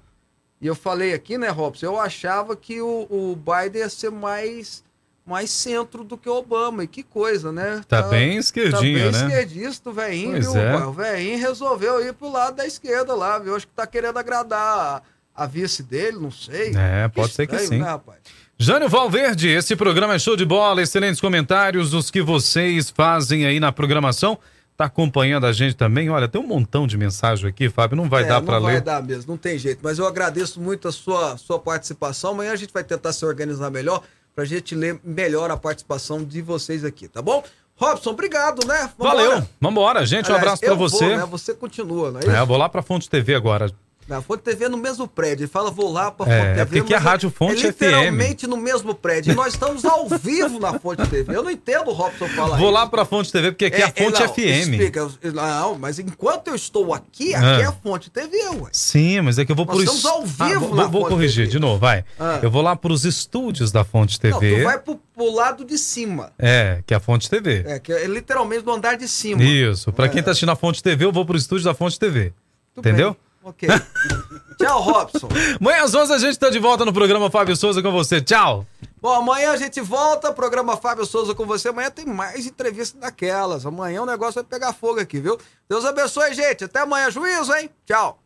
Speaker 2: e eu falei aqui, né, Robson, eu achava que o, o Biden ia ser mais, mais centro do que o Obama. E que coisa, né?
Speaker 3: Tá bem esquerdinho,
Speaker 2: tá bem
Speaker 3: né?
Speaker 2: esquerdista o velhinho,
Speaker 3: Pois
Speaker 2: viu?
Speaker 3: é.
Speaker 2: O velhinho resolveu ir pro lado da esquerda lá, viu? Acho que tá querendo agradar a, a vice dele, não sei.
Speaker 3: É, pode ser que sim.
Speaker 2: Né, rapaz?
Speaker 3: Jânio Valverde, esse programa é show de bola, excelentes comentários os que vocês fazem aí na programação. Tá acompanhando a gente também. Olha, tem um montão de mensagem aqui, Fábio, não vai
Speaker 2: É,
Speaker 3: dar
Speaker 2: não
Speaker 3: para
Speaker 2: vai
Speaker 3: ler.
Speaker 2: dar mesmo, não tem jeito. Mas eu agradeço muito a sua, sua participação. Amanhã a gente vai tentar se organizar melhor pra gente ler melhor a participação de vocês aqui, tá bom? Robson, obrigado, né? Vambora.
Speaker 3: Valeu, vambora, gente, um
Speaker 2: Aliás,
Speaker 3: abraço pra
Speaker 2: eu vou,
Speaker 3: você.
Speaker 2: né? Você continua, não é
Speaker 3: É, eu
Speaker 2: isso?
Speaker 3: vou lá pra Fonte TV agora.
Speaker 2: Na Fonte TV é no mesmo prédio. Ele fala, vou lá pra
Speaker 3: É,
Speaker 2: Fonte
Speaker 3: é
Speaker 2: TV.
Speaker 3: porque é
Speaker 2: mas
Speaker 3: Rádio Fonte
Speaker 2: é
Speaker 3: FM.
Speaker 2: literalmente no mesmo prédio. E nós estamos ao vivo na Fonte TV. Eu não entendo o Robson falar
Speaker 3: Vou
Speaker 2: isso.
Speaker 3: lá pra Fonte TV, porque aqui é, a Fonte
Speaker 2: não,
Speaker 3: FM.
Speaker 2: Explica, não, mas enquanto eu estou aqui, aqui
Speaker 3: Ah.
Speaker 2: é a Fonte TV, ué.
Speaker 3: Sim, mas é que eu vou
Speaker 2: Nós
Speaker 3: por
Speaker 2: estamos ao vivo
Speaker 3: vou,
Speaker 2: na
Speaker 3: vou
Speaker 2: Fonte
Speaker 3: corrigir
Speaker 2: TV.
Speaker 3: de novo, vai.
Speaker 2: Ah.
Speaker 3: Eu vou lá pros estúdios da Fonte
Speaker 2: Não,
Speaker 3: TV.
Speaker 2: tu vai pro, pro lado de cima.
Speaker 3: É, que é a Fonte TV.
Speaker 2: É, que é literalmente no andar de cima.
Speaker 3: Isso. Pra quem tá assistindo a Fonte TV, eu vou pro estúdio da Fonte TV. Entendeu?
Speaker 2: bem. Ok. Tchau, Robson.
Speaker 3: Amanhã às 11 a gente tá de volta no programa Fábio Souza com você. Tchau.
Speaker 2: Bom, amanhã a gente volta, programa Fábio Souza com você. Amanhã tem mais entrevista daquelas. Amanhã o negócio vai pegar fogo aqui, viu? Deus abençoe, gente. Até amanhã. Juízo, hein? Tchau.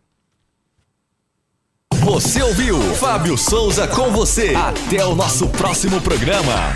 Speaker 4: Você ouviu Fábio Souza com você. Até o nosso próximo programa.